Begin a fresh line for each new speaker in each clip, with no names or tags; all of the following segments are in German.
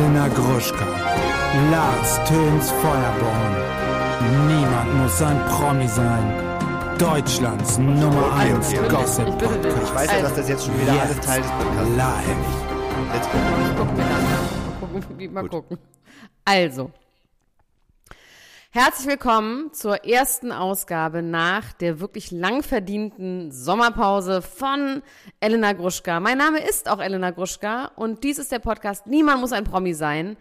Elena Gruschka, Lars Töns Feuerborn. Niemand muss ein Promi sein. Deutschlands Nummer 1
okay, okay.
Gossip
Ich bitte.
Podcast.
Ich weiß ja, dass das jetzt schon wieder alles Teil des Podcasts ist.
Live.
Go.
Gucken wir. Mal gucken, wie, mal
Gut.
gucken. Also. Herzlich willkommen zur ersten Ausgabe nach der wirklich lang verdienten Sommerpause von Elena Gruschka. Mein Name ist auch Elena Gruschka und dies ist der Podcast Niemand muss ein Promi sein.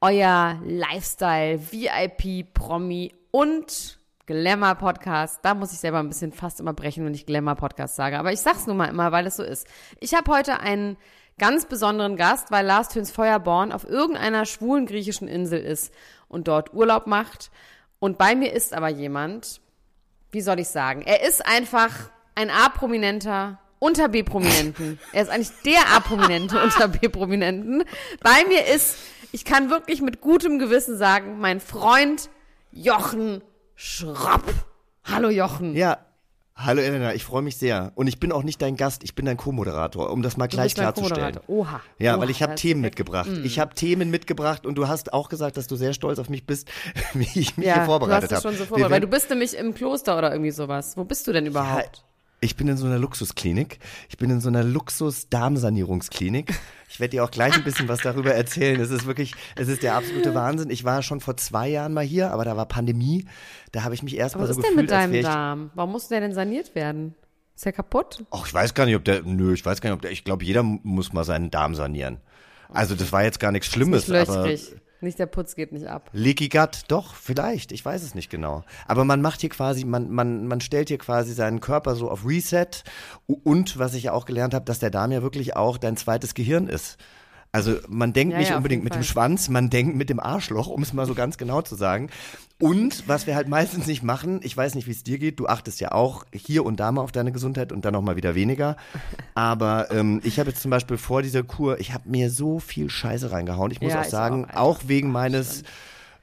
Euer Lifestyle, VIP, Promi und Glamour-Podcast. Da muss ich selber ein bisschen fast immer brechen, wenn ich Glamour-Podcast sage. Aber ich sag's nun mal immer, weil es so ist. Ich habe heute einen ganz besonderen Gast, weil Lars Töns Feuerborn auf irgendeiner schwulen griechischen Insel ist und dort Urlaub macht. Und bei mir ist aber jemand, wie soll ich sagen, er ist einfach ein A-Prominenter unter B-Prominenten. Er ist eigentlich der A-Prominente unter B-Prominenten. Bei mir ist, ich kann wirklich mit gutem Gewissen sagen, mein Freund Jochen Schropp. Hallo Jochen.
Ja, hallo Elena, ich freue mich sehr. Und ich bin auch nicht dein Gast, ich bin dein Co-Moderator, um das mal
Du
gleich klarzustellen.
Oha.
Ja,
Oha,
weil ich habe Themen mitgebracht.
Mm.
Ich habe Themen mitgebracht und du hast auch gesagt, dass du sehr stolz auf mich bist, wie ich mich
Ja,
hier vorbereitet
du hast
habe.
dich schon so vorbereitet, weil du bist nämlich im Kloster oder irgendwie sowas. Wo bist du denn überhaupt?
Ich bin in so einer Luxusklinik. Ich bin in so einer Luxus-Darmsanierungsklinik. Ich werde dir auch gleich ein bisschen was darüber erzählen. Es ist wirklich, es ist der absolute Wahnsinn. Ich war schon vor zwei Jahren mal hier, aber da war Pandemie. Da habe ich mich erstmal
Was
so
ist denn
gefühlt,
mit deinem Darm? Warum muss der denn saniert werden? Ist der kaputt?
Ach, ich weiß gar nicht, ob der, nö, ich weiß gar nicht, ob der, ich glaube, jeder muss mal seinen Darm sanieren. Also das war jetzt gar nichts Schlimmes, aber.
Nicht der Putz geht nicht ab.
Leaky Gut, doch, vielleicht, ich weiß es nicht genau. Aber man macht hier quasi, man, man, man stellt hier quasi seinen Körper so auf Reset und was ich ja auch gelernt habe, dass der Darm ja wirklich auch dein zweites Gehirn ist. Also man denkt
Ja,
nicht
ja,
unbedingt mit dem
Fall.
Schwanz, man denkt mit dem Arschloch, um es mal so ganz genau zu sagen. Und was wir halt meistens nicht machen, ich weiß nicht, wie es dir geht, du achtest ja auch hier und da mal auf deine Gesundheit und dann auch mal wieder weniger. Aber ähm, ich habe jetzt zum Beispiel vor dieser Kur, ich habe mir so viel Scheiße reingehauen. Ich muss
Ja,
auch sagen,
auch,
auch wegen meines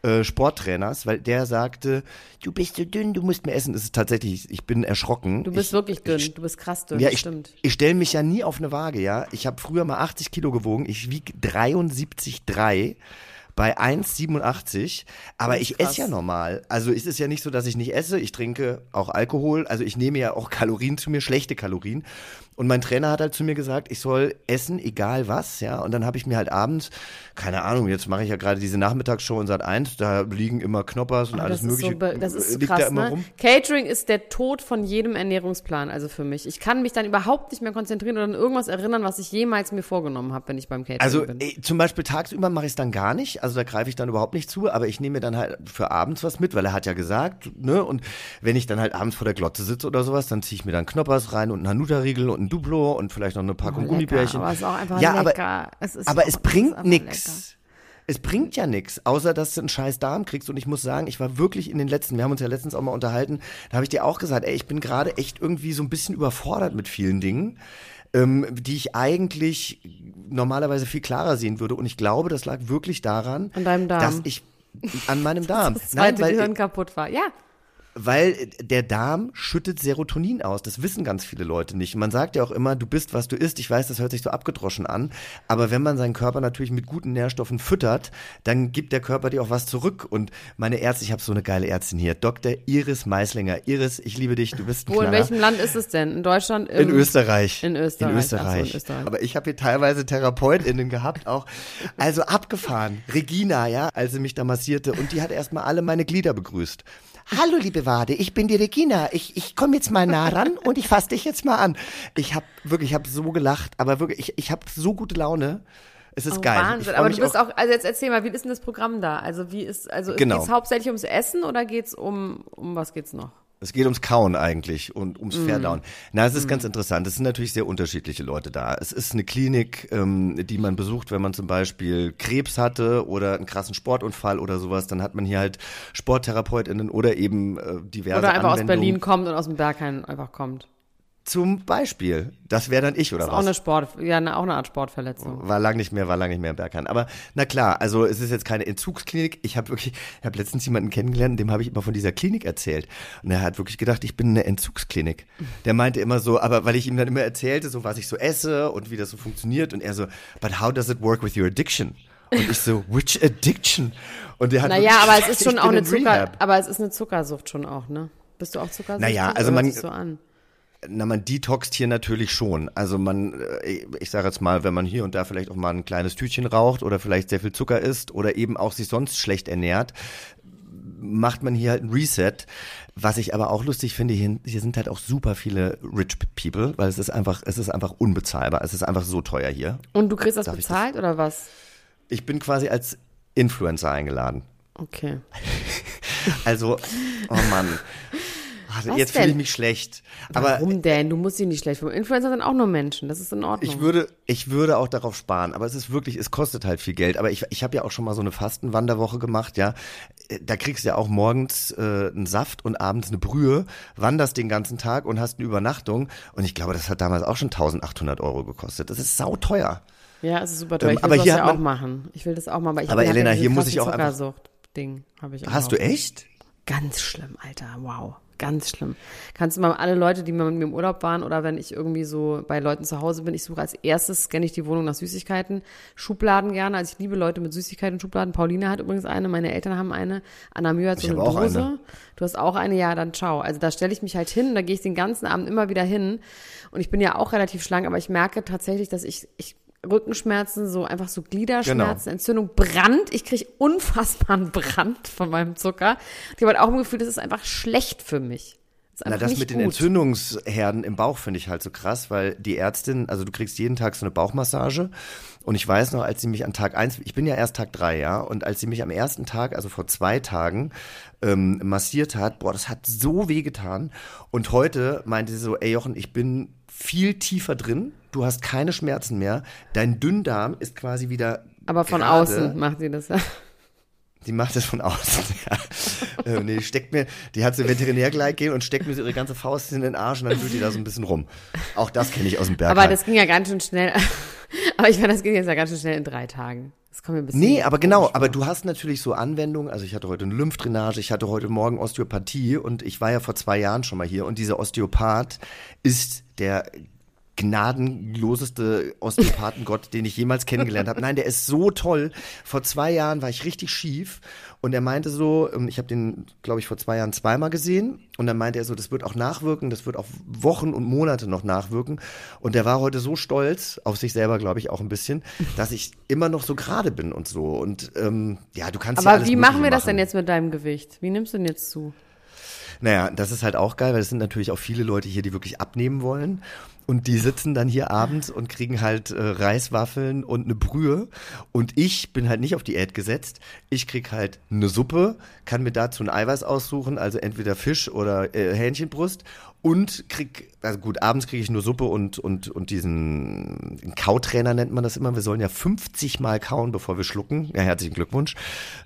äh, Sporttrainers, weil der sagte, du bist so dünn, du musst mehr essen. Das ist tatsächlich, ich bin erschrocken.
Du bist
ich,
wirklich dünn.
Ich,
du bist krass dünn.
ja,
das
ich,
stimmt.
ich stelle mich ja nie auf eine Waage, ja. Ich habe früher mal 80 Kilo gewogen, ich wiege 73,3 bei 1,87, aber ich
krass.
esse ja normal. Also ist es ja nicht so, dass ich nicht esse, ich trinke auch Alkohol, also ich nehme ja auch Kalorien zu mir, schlechte Kalorien. Und mein Trainer hat halt zu mir gesagt, ich soll essen, egal was, ja. Und dann habe ich mir halt abends, keine Ahnung, jetzt mache ich ja gerade diese Nachmittagsshow in Sat 1, da liegen immer Knoppers und
Oh,
alles mögliche.
Ist so das ist so
liegt da
krass,
immer
ne?
rum.
Catering ist der Tod von jedem Ernährungsplan, also für mich. Ich kann mich dann überhaupt nicht mehr konzentrieren oder an irgendwas erinnern, was ich jemals mir vorgenommen habe, wenn ich beim Catering
Also
bin.
ey, zum Beispiel tagsüber mache ich es dann gar nicht, also da greife ich dann überhaupt nicht zu, aber ich nehme mir dann halt für abends was mit, weil er hat ja gesagt, ne, und wenn ich dann halt abends vor der Glotze sitze oder sowas, dann ziehe ich mir dann Knoppers rein und einen Hanuta-Riegel und ein Duplo und vielleicht noch eine Packung
Oh,
Gummibärchen.
aber es ist auch einfach
ja,
lecker.
Aber,
Es
aber es bringt nix. Es bringt ja nichts, außer dass du einen scheiß Darm kriegst. Und ich muss sagen, ich war wirklich in den letzten, wir haben uns ja letztens auch mal unterhalten, da habe ich dir auch gesagt, ey, ich bin gerade echt irgendwie so ein bisschen überfordert mit vielen Dingen, ähm, die ich eigentlich normalerweise viel klarer sehen würde. Und ich glaube, das lag wirklich daran, dass ich an meinem Darm.
Das zweite
weil,
Gehirn kaputt war. Ja,
weil der Darm schüttet Serotonin aus. Das wissen ganz viele Leute nicht. Man sagt ja auch immer, du bist, was du isst. Ich weiß, das hört sich so abgedroschen an. Aber wenn man seinen Körper natürlich mit guten Nährstoffen füttert, dann gibt der Körper dir auch was zurück. Und meine Ärzte, ich habe so eine geile Ärztin hier. Dr. Iris Meislinger. Iris, ich liebe dich. Du bist ein
wo, in
Knaller.
welchem Land ist es denn? In Deutschland?
In
Im-
Österreich.
In Österreich.
In
Ach so, in
Österreich.
Österreich.
Aber ich habe hier teilweise TherapeutInnen gehabt auch. Also abgefahren. Regina, ja, als sie mich da massierte. Und die hat erstmal alle meine Glieder begrüßt. Hallo, liebe Wade, ich bin die Regina. Ich, ich komme jetzt mal nah ran und ich fasse dich jetzt mal an. Ich habe wirklich, ich habe so gelacht, aber wirklich, ich, ich habe so gute Laune. Es ist
Oh,
geil.
Wahnsinn. Aber du bist auch, also jetzt erzähl mal, wie ist denn das Programm da? Also wie ist, also
Genau.
geht's hauptsächlich ums Essen oder geht's um, um was geht's noch?
Es geht ums Kauen eigentlich und ums
Mm.
Verdauen. Na, es ist ganz interessant. Es sind natürlich sehr unterschiedliche Leute da. Es ist eine Klinik, ähm, die man besucht, wenn man zum Beispiel Krebs hatte oder einen krassen Sportunfall oder sowas. Dann hat man hier halt SporttherapeutInnen oder eben äh, diverse
Oder einfach aus
Anwendungen.
Berlin kommt und aus dem Berghain einfach kommt.
Zum Beispiel. Das wäre dann ich oder
Das ist
was?
auch eine Sport, ja, eine, auch eine Art Sportverletzung.
War lang nicht mehr, war lang nicht mehr im Berghain. Aber na klar, also es ist jetzt keine Entzugsklinik. Ich habe wirklich, ich habe letztens jemanden kennengelernt, dem habe ich immer von dieser Klinik erzählt. Und er hat wirklich gedacht, ich bin eine Entzugsklinik. Der meinte immer so, aber weil ich ihm dann immer erzählte, so was ich so esse und wie das so funktioniert. Und er so, but how does it work with your addiction? Und ich so, which addiction? Und der hat
Naja, aber es ist schon auch eine
in
Zucker,
Rehab.
aber es ist eine Zuckersucht schon auch, ne? Bist du auch Zuckersüchtig?
Naja, also man-
so an.
Na, man detoxt hier natürlich schon. Also man, äh, ich sage jetzt mal, wenn man hier und da vielleicht auch mal ein kleines Tütchen raucht oder vielleicht sehr viel Zucker isst oder eben auch sich sonst schlecht ernährt, macht man hier halt ein Reset. Was ich aber auch lustig finde, hier, hier sind halt auch super viele Rich People, weil es ist einfach, es ist einfach unbezahlbar. Es ist einfach so teuer hier.
Und du kriegst das
Darf ich das?
bezahlt oder was?
Ich bin quasi als Influencer eingeladen.
Okay.
Also, oh Mann. Ah,
Was
Jetzt fühle ich mich schlecht. Aber
Warum denn? Du musst dich nicht schlecht fühlen. Influencer sind auch nur Menschen. Das ist in Ordnung.
Ich würde, ich würde auch darauf sparen, aber es ist wirklich, es kostet halt viel Geld. Aber ich, ich habe ja auch schon mal so eine Fastenwanderwoche gemacht, ja. Äh, Da kriegst du ja auch morgens äh, einen Saft und abends eine Brühe, wanderst den ganzen Tag und hast eine Übernachtung. Und ich glaube, das hat damals auch schon 1800 Euro gekostet. Das ist sauteuer.
ja, es ist super toll.
Ähm,
Ich will
aber hier
ja auch machen. Ich will das auch machen. Aber, ich
Aber Elena, hier muss ich auch einfach-
Zuckersucht-Ding habe ich auch.
Hast du echt?
Ganz schlimm, Alter. Wow. Ganz schlimm. Kannst du mal alle Leute, die mal mit mir im Urlaub waren oder wenn ich irgendwie so bei Leuten zu Hause bin, ich suche als erstes, scanne ich die Wohnung nach Süßigkeiten, Schubladen gerne. Also ich liebe Leute mit Süßigkeiten, Schubladen. Pauline hat übrigens eine, meine Eltern haben eine. Anna Mühe hat so
Ich
eine Dose.
eine.
Du hast auch eine, ja, dann ciao. Also da stelle ich mich halt hin, da gehe ich den ganzen Abend immer wieder hin. Und ich bin ja auch relativ schlank, aber ich merke tatsächlich, dass ich, ich Rückenschmerzen, so einfach so Gliederschmerzen,
Genau.
Entzündung, Brand. Ich kriege unfassbaren Brand von meinem Zucker. Ich habe halt auch im Gefühl, das ist einfach schlecht für mich. Das ist
Na, das mit den
gut.
Entzündungsherden im Bauch finde ich halt so krass, weil die Ärztin, also du kriegst jeden Tag so eine Bauchmassage. Und ich weiß noch, als sie mich an Tag eins, ich bin ja erst Tag drei, ja, und als sie mich am ersten Tag, also vor zwei Tagen, ähm, massiert hat, boah, das hat so weh getan. Und heute meinte sie so, ey Jochen, ich bin viel tiefer drin, du hast keine Schmerzen mehr, dein Dünndarm ist quasi wieder
Aber von
gerade.
außen macht sie das ja.
Die macht das von außen. Ja. äh, nee, die steckt mir, die hat so Veterinär gleich gehen und steckt mir so ihre ganze Faust in den Arsch und dann wühlt die da so ein bisschen rum. Auch das kenne ich aus dem Berg.
Aber das ging ja ganz schön schnell. aber ich meine, das ging jetzt ja ganz schön schnell in drei Tagen. Das kommt mir ein bisschen.
Nee, aber genau,
komisch
aber
vor.
du hast natürlich so Anwendungen, also ich hatte heute eine Lymphdrainage, ich hatte heute Morgen Osteopathie und ich war ja vor zwei Jahren schon mal hier und dieser Osteopath ist der gnadenloseste Osteopathengott, den ich jemals kennengelernt habe. Nein, der ist so toll. Vor zwei Jahren war ich richtig schief und er meinte so, ähm, ich habe den, glaube ich, vor zwei Jahren zweimal gesehen und dann meinte er so, das wird auch nachwirken, das wird auch Wochen und Monate noch nachwirken und der war heute so stolz auf sich selber, glaube ich, auch ein bisschen, dass ich immer noch so gerade bin und so und ähm, ja, du kannst ja
Aber
alles
wie machen wir das
machen.
denn jetzt mit deinem Gewicht? Wie nimmst du denn jetzt zu?
Naja, das ist halt auch geil, weil es sind natürlich auch viele Leute hier, die wirklich abnehmen wollen. Und die sitzen dann hier abends und kriegen halt äh, Reiswaffeln und eine Brühe. Und ich bin halt nicht auf Diät gesetzt. Ich krieg halt eine Suppe, kann mir dazu ein Eiweiß aussuchen, also entweder Fisch oder äh, Hähnchenbrust. Und krieg, also gut, abends kriege ich nur Suppe und, und, und diesen Kautrainer nennt man das immer. Wir sollen ja 50 Mal kauen, bevor wir schlucken. Ja, herzlichen Glückwunsch.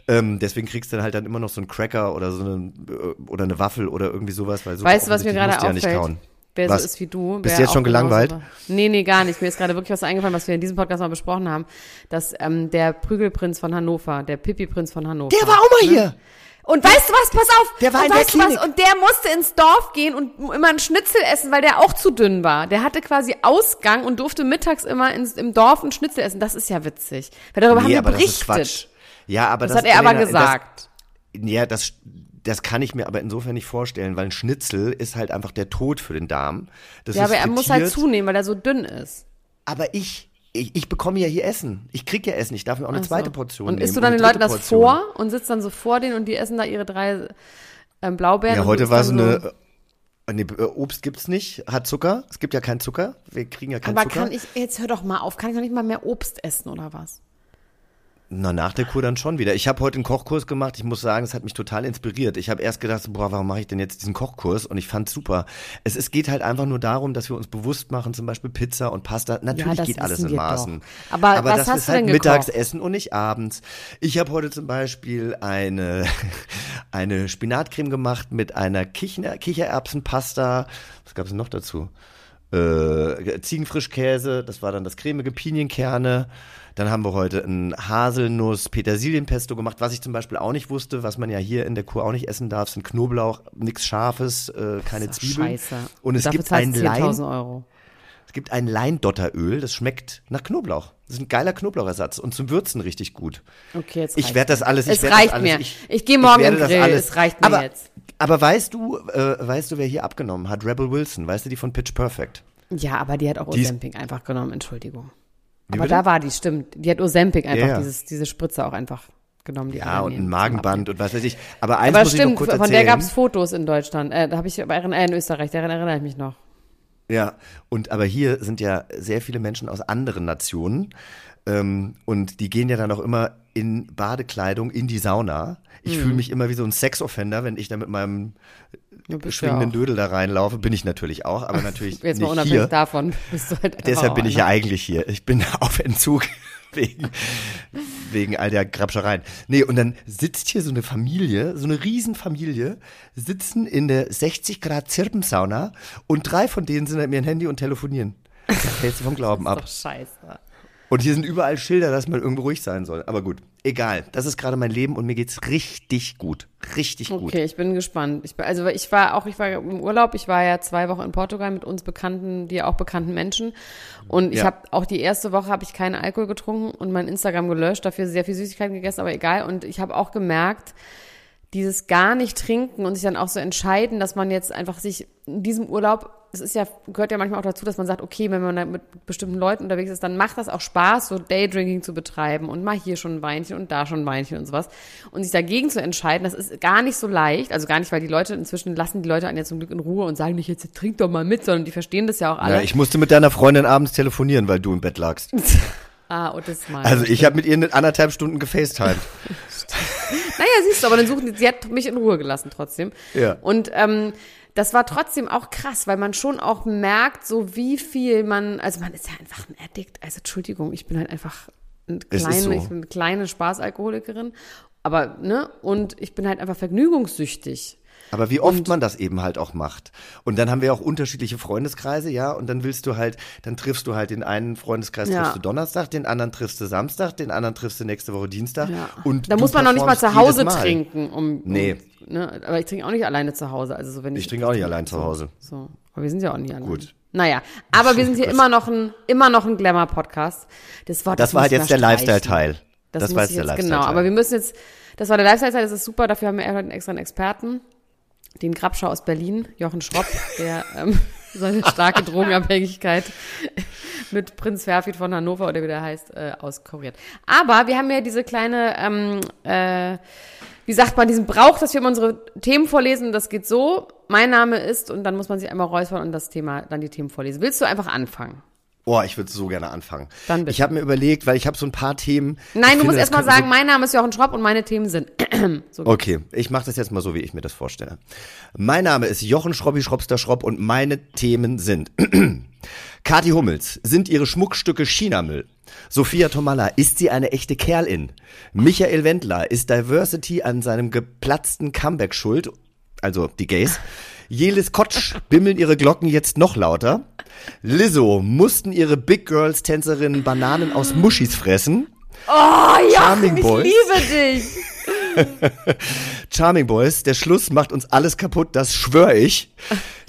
Ähm, deswegen kriegst du dann halt dann immer noch so einen Cracker oder so eine, äh, oder eine Waffel oder irgendwie sowas, weil so
Weißt du, was mir gerade
ja
auffällt?
kauen.
Wer
Was?
so ist wie du.
Bist du jetzt schon
genauso
gelangweilt?
war. Nee, nee, gar nicht. Mir ist gerade wirklich was eingefallen, was wir in diesem Podcast mal besprochen haben. Dass ähm, der Prügelprinz von Hannover, der Pipi-Prinz von Hannover.
Der war auch mal hier.
Und weißt du was, pass auf.
Der war
und
in der
weißt du was?
Klinik.
Und der musste ins Dorf gehen und immer einen Schnitzel essen, weil der auch zu dünn war. Der hatte quasi Ausgang und durfte mittags immer ins, im Dorf einen Schnitzel essen. Das ist ja witzig. Weil darüber haben wir
aber das ist
berichtet.
Quatsch. Ja, aber
Das,
das,
hat er aber gesagt.
Das, ja, das, das kann ich mir aber insofern nicht vorstellen, weil ein Schnitzel ist halt einfach der Tod für den Darm. Das
ja, aber er muss halt
frittiert.
zunehmen, weil er so dünn ist.
Aber ich, ich, ich bekomme ja hier Essen. Ich krieg ja Essen. Ich darf mir auch eine
so.
zweite Portion
Und
nehmen.
isst du dann den Leuten
dritte
das
Portion.
vor und sitzt dann so vor denen und die essen da ihre drei ähm, Blaubeeren?
Ja,
und
heute war so eine. äh, Nee, äh, Obst gibt's nicht, hat Zucker. Es gibt ja keinen Zucker. Wir kriegen ja keinen
Aber
Zucker.
kann ich, jetzt hör doch mal auf, kann ich doch nicht mal mehr Obst essen oder was?
Na, nach der Kur dann schon wieder. Ich habe heute einen Kochkurs gemacht. Ich muss sagen, es hat mich total inspiriert. Ich habe erst gedacht, boah, warum mache ich denn jetzt diesen Kochkurs? Und ich fand's super. Es, es geht halt einfach nur darum, dass wir uns bewusst machen, zum Beispiel Pizza und Pasta. Natürlich
das
geht alles in Maßen.
doch. Aber hast
wir's
du
halt
denn
mittags
gekocht?
essen und nicht abends. Ich habe heute zum Beispiel eine, eine Spinatcreme gemacht mit einer Kicher, Kichererbsenpasta. Was gab's denn noch dazu? äh, Ziegenfrischkäse, das war dann das cremige Pinienkerne. Dann haben wir heute ein Haselnuss-Petersilienpesto gemacht, was ich zum Beispiel auch nicht wusste, was man ja hier in der Kur auch nicht essen darf, sind Knoblauch, nichts Scharfes, äh, keine Zwiebeln.
Scheiße.
Und es
Dafür
gibt ein.
10.000 Euro.
Es gibt ein Leindotteröl, das schmeckt nach Knoblauch. Das ist ein geiler Knoblauchersatz und zum Würzen richtig gut.
Okay, jetzt
Ich werde das alles. Ich
Es reicht
alles,
mir.
Ich,
Ich geh morgen
werde
in Grill.
alles-
Es reicht mir
aber,
jetzt.
Aber weißt du, äh, weißt du, wer hier abgenommen hat? Rebel Wilson. Weißt du, die von Pitch Perfect?
Ja, aber die hat auch Ozempic einfach genommen, Entschuldigung.
Wie
aber
bitte?
da war die, stimmt. Die hat Ozempic einfach,
ja.
Dieses, diese Spritze auch einfach genommen. Die
Ja, und ein Magenband und was weiß ich. Aber eins
Aber
muss ich noch
stimmt,
kurz
von
erzählen.
der gab es Fotos in Deutschland. Äh, da habe ich aber äh, in Österreich, daran erinnere ich mich noch.
Ja, und aber hier sind ja sehr viele Menschen aus anderen Nationen ähm, und die gehen ja dann auch immer in Badekleidung in die Sauna. Ich
Mhm.
fühle mich immer wie so ein Sexoffender, wenn ich da mit meinem
bist
schwingenden
auch-
Dödel da reinlaufe. Bin ich natürlich auch, aber natürlich
Jetzt mal
nicht
unabhängig
hier.
davon bist du halt
Deshalb bin ich ja
einer.
eigentlich hier. Ich bin auf Entzug wegen, wegen all der Grabschereien. Nee, und dann sitzt hier so eine Familie, so eine Riesenfamilie, sitzen in der 60 Grad Zirpensauna und drei von denen sind an ihrem Handy und telefonieren. Da fällst du vom Glauben ab.
Doch scheiße.
Und hier sind überall Schilder, dass man irgendwo ruhig sein soll. Aber gut, egal. Das ist gerade mein Leben und mir geht's richtig gut. Richtig gut.
Okay, ich bin gespannt. Ich, also ich war auch, ich war im Urlaub, ich war ja zwei Wochen in Portugal mit uns bekannten, dir auch bekannten Menschen. Und ich
Ja.
habe auch die erste Woche habe ich keinen Alkohol getrunken und mein Instagram gelöscht, dafür sehr viel Süßigkeiten gegessen, aber egal. Und ich habe auch gemerkt, dieses gar nicht trinken und sich dann auch so entscheiden, dass man jetzt einfach sich in diesem Urlaub, es ist ja, gehört ja manchmal auch dazu, dass man sagt, okay, wenn man da mit bestimmten Leuten unterwegs ist, dann macht das auch Spaß, so Daydrinking zu betreiben und mal hier schon ein Weinchen und da schon ein Weinchen und sowas. Und sich dagegen zu entscheiden, das ist gar nicht so leicht, also gar nicht, weil die Leute inzwischen lassen die Leute einen ja zum Glück in Ruhe und sagen nicht, jetzt trink doch mal mit, sondern die verstehen das ja auch alle.
Ja, ich musste mit deiner Freundin abends telefonieren, weil du im Bett lagst.
ah, und das mal.
Also ich habe mit ihr anderthalb Stunden gefacetimed.
Naja, siehst du, aber dann suchen die, sie hat mich in Ruhe gelassen trotzdem.
Ja.
Und ähm, das war trotzdem auch krass, weil man schon auch merkt, so wie viel man, also man ist ja einfach ein Addict. Also Entschuldigung, ich bin halt einfach
ist
kleine,
so.
ich bin eine kleine Spaßalkoholikerin. Aber, ne, und ich bin halt einfach vergnügungssüchtig.
Aber wie oft man das eben halt auch macht. Und dann haben wir auch unterschiedliche Freundeskreise, ja, und dann willst du halt, dann triffst du halt den einen Freundeskreis
Ja.
triffst du Donnerstag, den anderen triffst du Samstag, den anderen triffst du nächste Woche Dienstag.
Ja.
Und
da muss man noch nicht mal zu Hause
Mal.
trinken, um,
Nee.
um ne, aber ich trinke auch nicht alleine zu Hause. Also so wenn ich,
Ich trinke auch nicht allein zu Hause.
So, aber wir sind ja auch nie allein.
Gut.
Naja, aber wir sind hier immer noch ein, immer noch ein Glamour-Podcast. Das, Wort,
Das war halt jetzt der. Lifestyle-Teil.
Das,
Das war jetzt der
jetzt, genau.
Lifestyle-Teil.
Aber wir müssen jetzt, das war der Lifestyle-Teil, das ist super. Dafür haben wir extra einen Experten, den Grabschau aus Berlin, Jochen Schropp, der ähm, seine starke Drogenabhängigkeit mit Prinz Ferfit von Hannover oder wie der heißt, äh, auskuriert. Aber wir haben ja diese kleine, ähm, äh, wie sagt man, diesen Brauch, dass wir immer unsere Themen vorlesen. Das geht so. Mein Name ist und dann muss man sich einmal räuspern und das Thema, dann die Themen vorlesen. Willst du einfach anfangen?
Oh, ich würde so gerne anfangen.
Dann bitte.
Ich habe mir überlegt, weil ich habe so ein paar Themen.
Nein, du musst erst mal
könnten so-
sagen, mein Name ist Jochen Schropp und meine Themen sind. so
Okay, ich mache das jetzt mal so, wie ich mir das vorstelle. Mein Name ist Jochen Schrobbi Schrobster Schropp und meine Themen sind Kathi Hummels, sind ihre Schmuckstücke Chinamüll? Sophia Tomalla, ist sie eine echte Kerlin? Michael Wendler, ist Diversity an seinem geplatzten Comeback schuld? Also die Gays. Jelis Kotsch, bimmeln ihre Glocken jetzt noch lauter? Lizzo, mussten ihre Big Girls Tänzerinnen Bananen aus Muschis fressen?
Oh ja,
Charming
ich
Boys.
liebe dich.
Charming Boys, der Schluss macht uns alles kaputt, das schwöre ich.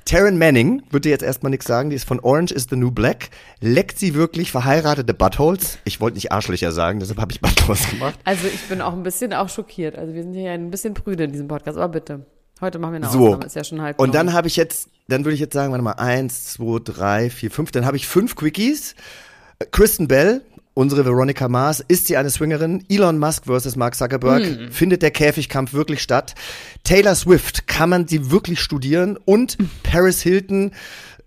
Taryn Manning, wird dir jetzt erstmal nichts sagen, die ist von Orange is the New Black. Leckt sie wirklich verheiratete Buttholes? Ich wollte nicht Arschlöcher sagen, deshalb habe ich Buttholes gemacht.
Also ich bin auch ein bisschen auch schockiert. Also wir sind hier ein bisschen prüde in diesem Podcast, aber bitte. Heute machen wir eine
So.
Ausnahme, ist ja schon halb
Und dann habe ich jetzt, dann würde ich jetzt sagen, warte mal, eins, zwei, drei, vier, fünf, dann habe ich fünf Quickies. Kristen Bell, unsere Veronica Mars, ist sie eine Swingerin? Elon Musk versus Mark Zuckerberg,
Hm.
findet der Käfigkampf wirklich statt? Taylor Swift, kann man sie wirklich studieren? Und Paris Hilton,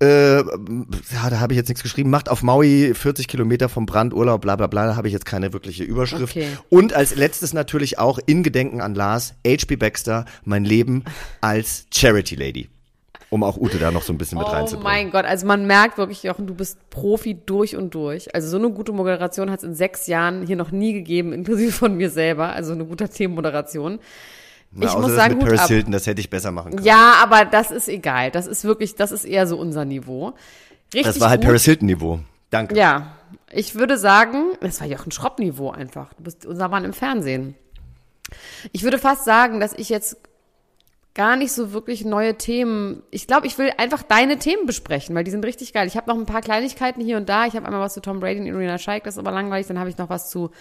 äh, ja, da habe ich jetzt nichts geschrieben, macht auf Maui 40 Kilometer vom Brand Urlaub, bla bla bla, da habe ich jetzt keine wirkliche Überschrift.
Okay.
Und als letztes natürlich auch in Gedenken an Lars, H.P. Baxter, mein Leben als Charity Lady. Um auch Ute da noch so ein bisschen mit
Oh
reinzubringen.
mein Gott, also man merkt wirklich, Jochen, du bist Profi durch und durch. Also so eine gute Moderation hat es in sechs Jahren hier noch nie gegeben, inklusive von mir selber. Also eine gute Themenmoderation.
Na,
ich muss
das
sagen,
mit Paris
ab.
Hilton, das hätte ich besser machen können.
Ja, aber das ist egal. Das ist wirklich, das ist eher so unser Niveau. Richtig
das war halt
gut.
Paris Hilton Niveau. Danke.
Ja, ich würde sagen, das war Jochen Schropp-Niveau einfach. Du bist unser Mann im Fernsehen. Ich würde fast sagen, dass ich jetzt gar nicht so wirklich neue Themen. Ich glaube, ich will einfach deine Themen besprechen, weil die sind richtig geil. Ich habe noch ein paar Kleinigkeiten hier und da. Ich habe einmal was zu Tom Brady und Irina Shayk, das ist aber langweilig. Dann habe ich noch was zu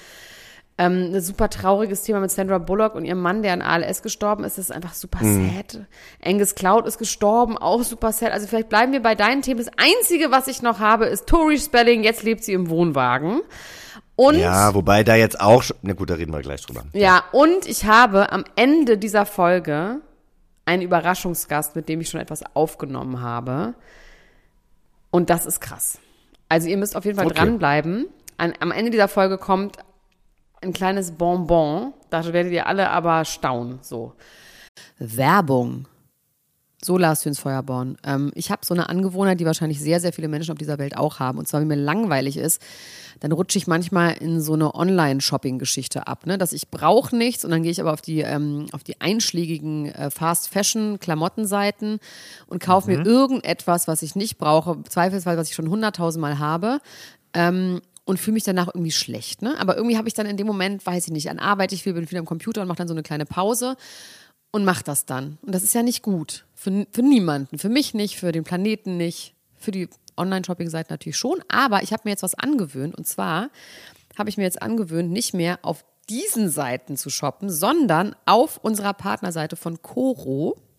ähm, ein super trauriges Thema mit Sandra Bullock und ihrem Mann, der an ALS gestorben ist. Das ist einfach super
Mhm.
sad. Angus Cloud ist gestorben, auch super sad. Also vielleicht bleiben wir bei deinen Themen. Das Einzige, was ich noch habe, ist Tori Spelling. Jetzt lebt sie im Wohnwagen. Und
Ja, wobei da jetzt auch schon, na gut, da reden wir gleich drüber.
ja, und ich habe am Ende dieser Folge einen Überraschungsgast, mit dem ich schon etwas aufgenommen habe. Und das ist krass. Also ihr müsst auf jeden Fall
Okay.
dranbleiben. An, am Ende dieser Folge kommt ein kleines Bonbon. Da werdet ihr alle aber staunen. So. Werbung. So, Lars Hüns Feuerborn. Ähm, ich habe so eine Angewohnheit, die wahrscheinlich sehr, sehr viele Menschen auf dieser Welt auch haben. Und zwar, wenn mir langweilig ist, dann rutsche ich manchmal in so eine Online-Shopping-Geschichte ab. Ne? Dass ich brauche nichts und dann gehe ich aber auf die, ähm, auf die einschlägigen äh, Fast-Fashion-Klamottenseiten und kaufe mir irgendetwas, was ich nicht brauche, zweifelsweise, was ich schon hunderttausendmal habe. Ähm, und fühle mich danach irgendwie schlecht. Ne? Aber irgendwie habe ich dann in dem Moment, weiß ich nicht, an Arbeit, ich viel, bin viel am Computer und mache dann so eine kleine Pause und mach das dann. Und das ist ja nicht gut. Für, für niemanden. Für mich nicht, für den Planeten nicht, für die Online-Shopping-Seiten natürlich schon. Aber ich habe mir jetzt was angewöhnt. Und zwar habe ich mir jetzt angewöhnt, nicht mehr auf diesen Seiten zu shoppen, sondern auf unserer Partnerseite von Coro.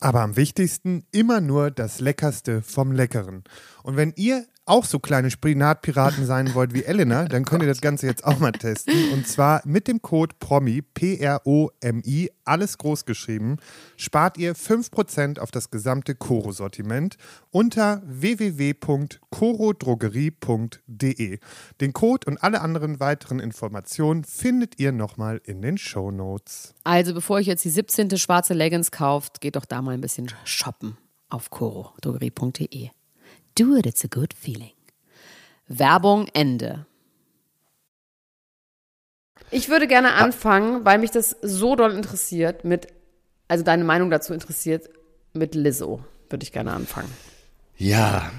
aber am wichtigsten immer nur das Leckerste vom Leckeren. Und wenn ihr auch so kleine Spinatpiraten sein wollt wie Elena, dann könnt ihr das Ganze jetzt auch mal testen. Und zwar mit dem Code PROMI, P-R-O-M-I, alles groß geschrieben, spart ihr 5% auf das gesamte Koro-Sortiment unter www.korodrogerie.de. Den Code und alle anderen weiteren Informationen findet ihr nochmal in den Show Notes.
Also bevor ihr jetzt die 17. schwarze Leggings kauft, geht doch da mal ein bisschen shoppen auf corodrogerie.de. Do it, it's a good feeling. Werbung Ende. Ich würde gerne anfangen, weil mich das so doll interessiert, mit, also deine Meinung dazu interessiert, mit Lizzo. Würde ich gerne anfangen.
Ja,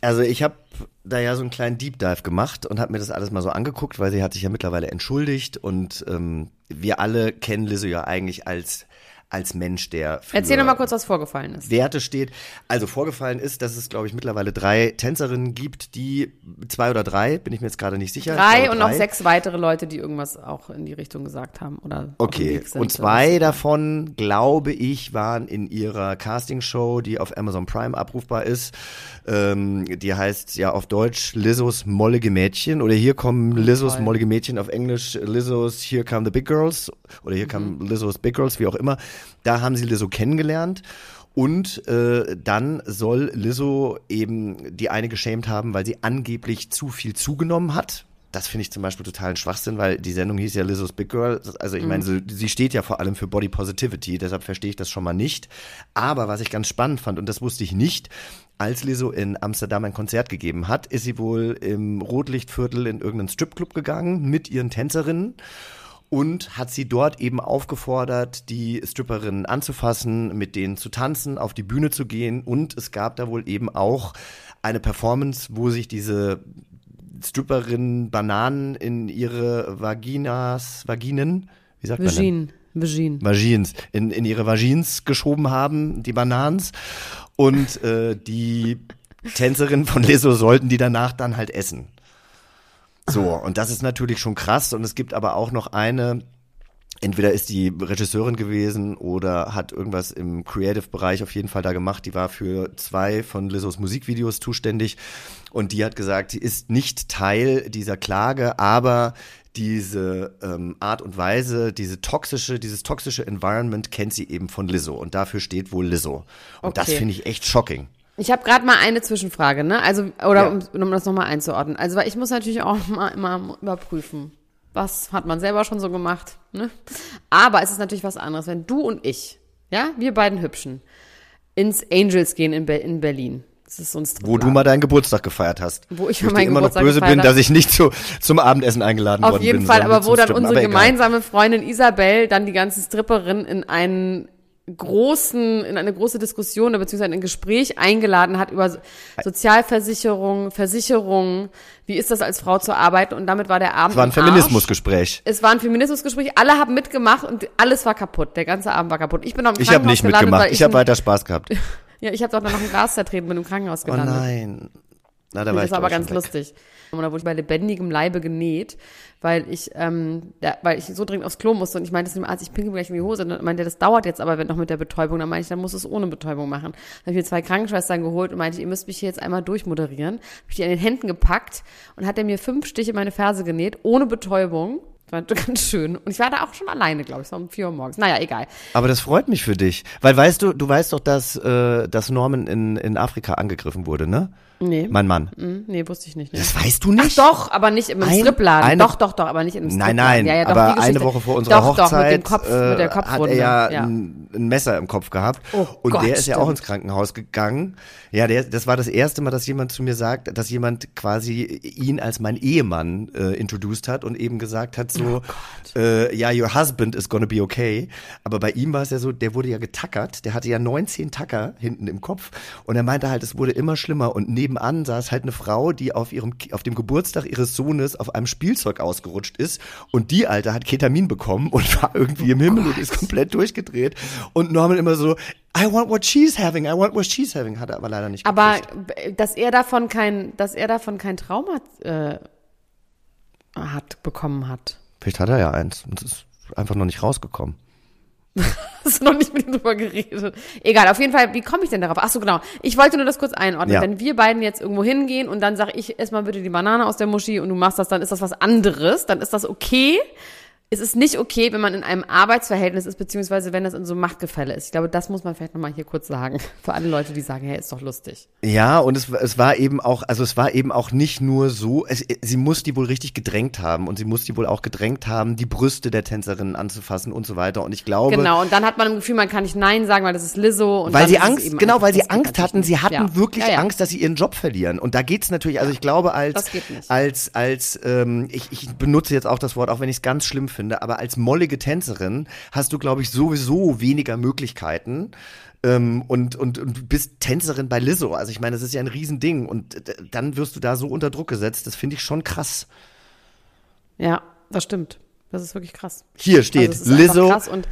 also ich habe da ja so einen kleinen Deep Dive gemacht und habe mir das alles mal so angeguckt, weil sie hat sich ja mittlerweile entschuldigt und ähm, wir alle kennen Lizzo ja eigentlich als als Mensch, der für
Erzähl doch mal kurz, was vorgefallen ist.
Werte steht. Also vorgefallen ist, dass es, glaube ich, mittlerweile drei Tänzerinnen gibt, die zwei oder drei, bin ich mir jetzt gerade nicht sicher. Ich
Drei und noch
drei.
sechs weitere Leute, die irgendwas auch in die Richtung gesagt haben. Oder
Okay, und zwei davon, glaube ich, waren in ihrer Castingshow, die auf Amazon Prime abrufbar ist. Ähm, die heißt ja auf Deutsch Lizzos mollige Mädchen oder hier kommen Lizzos mollige Mädchen auf Englisch Lizzos Here Come the Big Girls oder hier
Mhm.
come Lizzos Big Girls, wie auch immer. Da haben sie Lizzo kennengelernt Und äh, dann soll Lizzo eben die eine geschämt haben, weil sie angeblich zu viel zugenommen hat. Das finde ich zum Beispiel totalen Schwachsinn, weil die Sendung hieß ja Lizzo's Big Girl. Also ich meine, sie, sie steht ja vor allem für Body Positivity, deshalb verstehe ich das schon mal nicht. Aber was ich ganz spannend fand, und das wusste ich nicht, als Lizzo in Amsterdam ein Konzert gegeben hat, ist sie wohl im Rotlichtviertel in irgendeinen Stripclub gegangen mit ihren Tänzerinnen und hat sie dort eben aufgefordert, die Stripperinnen anzufassen, mit denen zu tanzen, auf die Bühne zu gehen und es gab da wohl eben auch eine Performance, wo sich diese Stripperinnen Bananen in ihre Vaginas, Vaginen, wie sagt man denn?
Vagin. Vagin.
Vagins, in, in ihre Vagins geschoben haben, die Banans. Und äh, die Tänzerinnen von Leso sollten die danach dann halt essen. So, und das ist natürlich schon krass. Und es gibt aber auch noch eine, entweder ist die Regisseurin gewesen oder hat irgendwas im Creative-Bereich auf jeden Fall da gemacht. Die war für zwei von Lizos Musikvideos zuständig und die hat gesagt, sie ist nicht Teil dieser Klage, aber diese ähm, Art und Weise, diese toxische, dieses toxische Environment kennt sie eben von Lizzo und dafür steht wohl Lizzo. Und das
Okay.
finde ich echt shocking.
Ich habe gerade mal eine Zwischenfrage, ne? Also, oder
Ja.
um, um das nochmal einzuordnen. Also, weil ich muss natürlich auch mal immer überprüfen. Was hat man selber schon so gemacht, ne? Aber es ist natürlich was anderes, wenn du und ich, ja, wir beiden Hübschen, ins Angels gehen in, Be in Berlin. Das ist ein
Wo du mal deinen Geburtstag gefeiert hast.
Wo ich
Wo dir immer noch
Geburtstag
böse
gefeiert
bin, dass ich nicht zu, zum Abendessen eingeladen worden
Auf jeden
bin.
Fall, aber wo dann unsere gemeinsame Freundin Isabel dann die ganzen Stripperinnen in einen großen, in eine große Diskussion oder beziehungsweise in ein Gespräch eingeladen hat über Sozialversicherung, Versicherung, wie ist das als Frau zu arbeiten und damit war der Abend
Es war ein. Feminismusgespräch.
Es war ein Feminismusgespräch, alle haben mitgemacht und alles war kaputt. Der ganze Abend war kaputt. Ich bin noch im
Ich habe nicht
gelandet,
mitgemacht.
weil
Ich habe weiter Spaß gehabt.
Ja, ich habe doch noch ein Glas zertreten, bin im Krankenhaus
Oh
gelandet.
nein. Na, da war
das
ich
war aber ganz
ich, weg.
lustig. Und da wurde ich bei lebendigem Leibe genäht, weil ich, ähm, da, weil ich so dringend aufs Klo musste und ich meinte zu dem Arzt, ich pinkel gleich in die Hose. Und dann meinte er, das dauert jetzt aber noch mit der Betäubung. Dann meinte ich, dann muss es ohne Betäubung machen. Dann habe ich mir zwei Krankenschwestern geholt und meinte, ihr müsst mich hier jetzt einmal durchmoderieren. Habe ich die an den Händen gepackt und hat er mir fünf Stiche in meine Ferse genäht, ohne Betäubung. Das war ganz schön. Und ich war da auch schon alleine, glaube ich. War um vier Uhr morgens. Naja, egal.
Aber das freut mich für dich. Weil weißt du, du weißt doch, dass, äh, dass Norman in, in Afrika angegriffen wurde, ne?
Nee.
Mein Mann.
Hm, nee, wusste ich nicht. Nee.
Das weißt du nicht?
Doch, aber nicht im
Ein-
Strippladen.
eine-
doch, doch, doch, aber nicht im Strippladen.
Nein, nein,
ja, ja, doch,
aber eine Woche vor unserer
doch,
Hochzeit
Doch, mit dem Kopf,
äh,
mit der
hat er
Kopfwunde.
ja,
ja.
Ein, ein Messer im Kopf gehabt.
Oh
und
Gott,
der ist ja auch
stimmt.
ins Krankenhaus gegangen. Ja, der, das war das erste Mal, dass jemand zu mir sagt, dass jemand quasi ihn als mein Ehemann äh, introduced hat und eben gesagt hat so,
Oh
äh, ja, your husband is gonna be okay. Aber bei ihm war es ja so, der wurde ja getackert, der hatte ja 19 Tacker hinten im Kopf und er meinte halt, es wurde immer schlimmer und nebenan saß halt eine Frau, die auf ihrem, auf dem Geburtstag ihres Sohnes auf einem Spielzeug ausgerutscht ist und die Alte hat Ketamin bekommen und war irgendwie im Himmel und ist komplett durchgedreht und Norman immer so, I want what she's having, I want what she's having, hat er aber leider nicht
Aber
gekriegt.
dass er davon kein, dass er davon kein Trauma äh, hat bekommen hat.
Vielleicht hat er ja eins und es ist einfach noch nicht rausgekommen.
Hast du noch nicht mit ihm drüber geredet? Egal, auf jeden Fall, wie komme ich denn darauf? Ach so, genau. Ich wollte nur das kurz einordnen.
Ja.
Wenn wir beiden jetzt irgendwo hingehen und dann sage ich, ess mal bitte die Banane aus der Muschi und du machst das, dann ist das was anderes, dann ist das okay. Es ist nicht okay, wenn man in einem Arbeitsverhältnis ist, beziehungsweise wenn das in so einem Machtgefälle ist. Ich glaube, das muss man vielleicht nochmal hier kurz sagen. Für alle Leute, die sagen, hey, ist doch lustig.
Ja, und es, es war eben auch, also es war eben auch nicht nur so, es, sie muss die wohl richtig gedrängt haben und sie muss die wohl auch gedrängt haben, die Brüste der Tänzerinnen anzufassen und so weiter. Und ich glaube,
Genau, und dann hat man im Gefühl, man kann nicht Nein sagen, weil das ist Lizzo. Und
weil sie
es
Angst, genau, weil sie
geht
Angst hatten, sie hatten
Ja.
wirklich
ja, ja.
Angst, dass sie ihren Job verlieren. Und da geht's natürlich, also ich glaube, als,
geht
als, als, ähm, ich, ich benutze jetzt auch das Wort, auch wenn ich es ganz schlimm finde, aber als mollige Tänzerin hast du, glaube ich, sowieso weniger Möglichkeiten. Ähm, und, und, und du bist Tänzerin bei Lizzo. Also ich meine, das ist ja ein Riesending. Und äh, dann wirst du da so unter Druck gesetzt. Das finde ich schon krass.
Ja, das stimmt. Das ist wirklich krass.
Hier steht,
also ist einfach
Lizzo,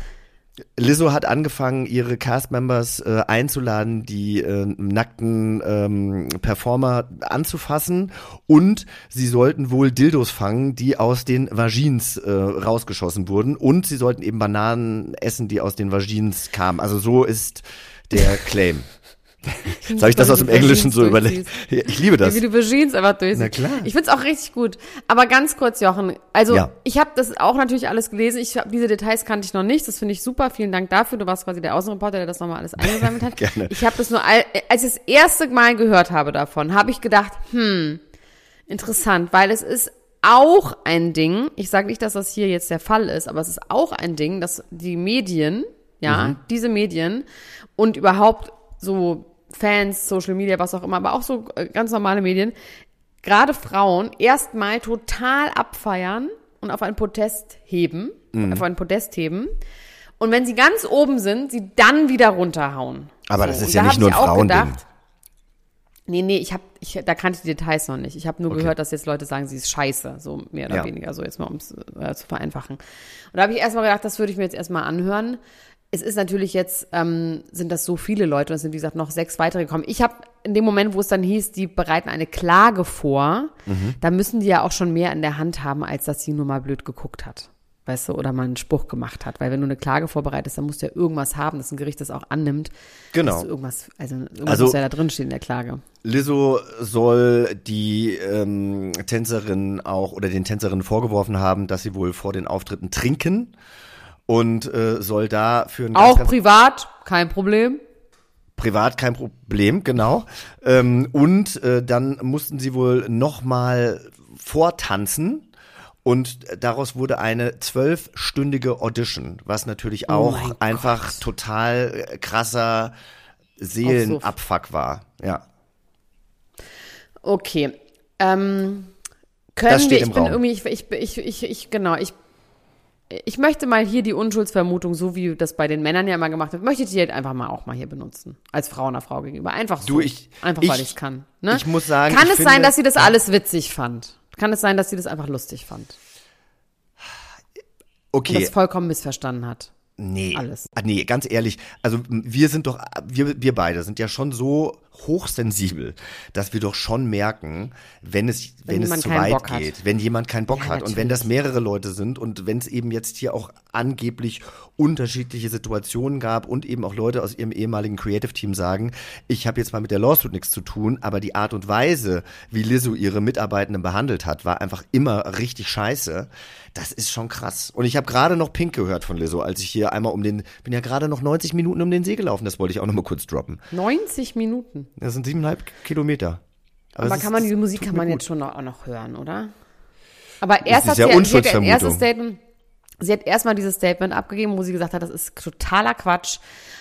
Lizzo hat angefangen, ihre Castmembers äh, einzuladen, die äh, nackten ähm, Performer anzufassen und sie sollten wohl Dildos fangen, die aus den Vagins äh, rausgeschossen wurden und sie sollten eben Bananen essen, die aus den Vagins kamen. Also so ist der Claim. Jetzt habe ich das aus dem Englischen so überlegt. Ich liebe das.
Wie du Jeans einfach durchsiehst.
Na klar.
Ich find's auch richtig gut. Aber ganz kurz, Jochen. Also
Ja.
ich habe das auch natürlich alles gelesen. Ich hab, diese Details kannte ich noch nicht. Das finde ich super. Vielen Dank dafür. Du warst quasi der Außenreporter, der das nochmal alles eingesammelt hat.
Gerne.
Ich habe das nur, all, als ich das erste Mal gehört habe davon, habe ich gedacht, hm, interessant, weil es ist auch ein Ding, ich sage nicht, dass das hier jetzt der Fall ist, aber es ist auch ein Ding, dass die Medien, ja,
Mhm.
diese Medien und überhaupt so Fans, Social Media, was auch immer, aber auch so äh, ganz normale Medien, gerade Frauen erstmal total abfeiern und auf einen Protest heben,
Mhm.
auf einen Podest heben. Und wenn sie ganz oben sind, sie dann wieder runterhauen.
Aber
So,
das ist
und
ja
da
nicht nur
ich
ein Frauending.
gedacht, Nee, nee, ich hab, ich, da kannte ich die Details noch nicht. Ich habe nur gehört, dass jetzt Leute sagen, sie ist scheiße, so mehr oder
Ja.
weniger, so jetzt mal um es äh, zu vereinfachen. Und da habe ich erstmal gedacht, das würde ich mir jetzt erstmal anhören. Es ist natürlich jetzt, ähm, sind das so viele Leute und es sind, wie gesagt, noch sechs weitere gekommen. Ich habe in dem Moment, wo es dann hieß, die bereiten eine Klage vor,
Mhm.
da müssen die ja auch schon mehr in der Hand haben, als dass sie nur mal blöd geguckt hat. Weißt du, oder mal einen Spruch gemacht hat. Weil wenn du eine Klage vorbereitest, dann musst du ja irgendwas haben, dass ein Gericht das auch annimmt.
Genau.
Irgendwas, also irgendwas
Also-
muss ja da drin stehen in der Klage.
Lizzo soll die ähm, Tänzerin auch oder den Tänzerinnen vorgeworfen haben, dass sie wohl vor den Auftritten trinken und äh, soll da für ein
Auch
ganz
privat, kein Problem.
privat kein Problem, genau. Ähm, und äh, dann mussten sie wohl nochmal vortanzen. Und daraus wurde eine zwölfstündige Audition, was natürlich
Oh
auch
mein
einfach
Gott.
total äh, krasser Seelenabfuck war. Ja.
Okay. Ähm, können wir, ich bin
Raum.
irgendwie, ich, ich, ich, ich, ich, genau, ich, ich möchte mal hier die Unschuldsvermutung, so wie das bei den Männern ja immer gemacht wird, möchte ich die halt einfach mal auch mal hier benutzen. Als Frau einer Frau gegenüber. Einfach so.
Du, ich-
einfach
ich-
weil ich es kann. Ne?
ich muss sagen,
Kann es
finde-
sein, dass sie das alles witzig fand? Kann es sein, dass sie das einfach lustig fand? Und
Okay.
das vollkommen missverstanden hat?
Nee.
Alles.
Ah, Nee, ganz ehrlich, also wir sind doch, wir, wir beide sind ja schon so hochsensibel, dass wir doch schon merken, wenn es,
Wenn
wenn, es zu weit
Bock hat.
geht, wenn jemand keinen Bock
Ja,
hat und wenn
natürlich.
das mehrere Leute sind und wenn es eben jetzt hier auch angeblich unterschiedliche Situationen gab und eben auch Leute aus ihrem ehemaligen Creative Team sagen, ich habe jetzt mal mit der Lawsuit nichts zu tun, aber die Art und Weise, wie Lizzo ihre Mitarbeitenden behandelt hat, war einfach immer richtig scheiße. Das ist schon krass. Und ich habe gerade noch Pink gehört von Lizzo, als ich hier einmal um den, bin ja gerade noch 90 Minuten um den See gelaufen, das wollte ich auch noch mal kurz droppen.
90 Minuten.
Das sind siebeneinhalb Kilometer.
Aber
es
kann man
ist-
die Musik kann man
gut.
jetzt schon noch, auch noch hören, oder? Aber erst hat sie, sie hat
Unschuldsvermutung.
erstes Statement. Sie hat erstmal dieses Statement abgegeben, wo sie gesagt hat, das ist totaler Quatsch,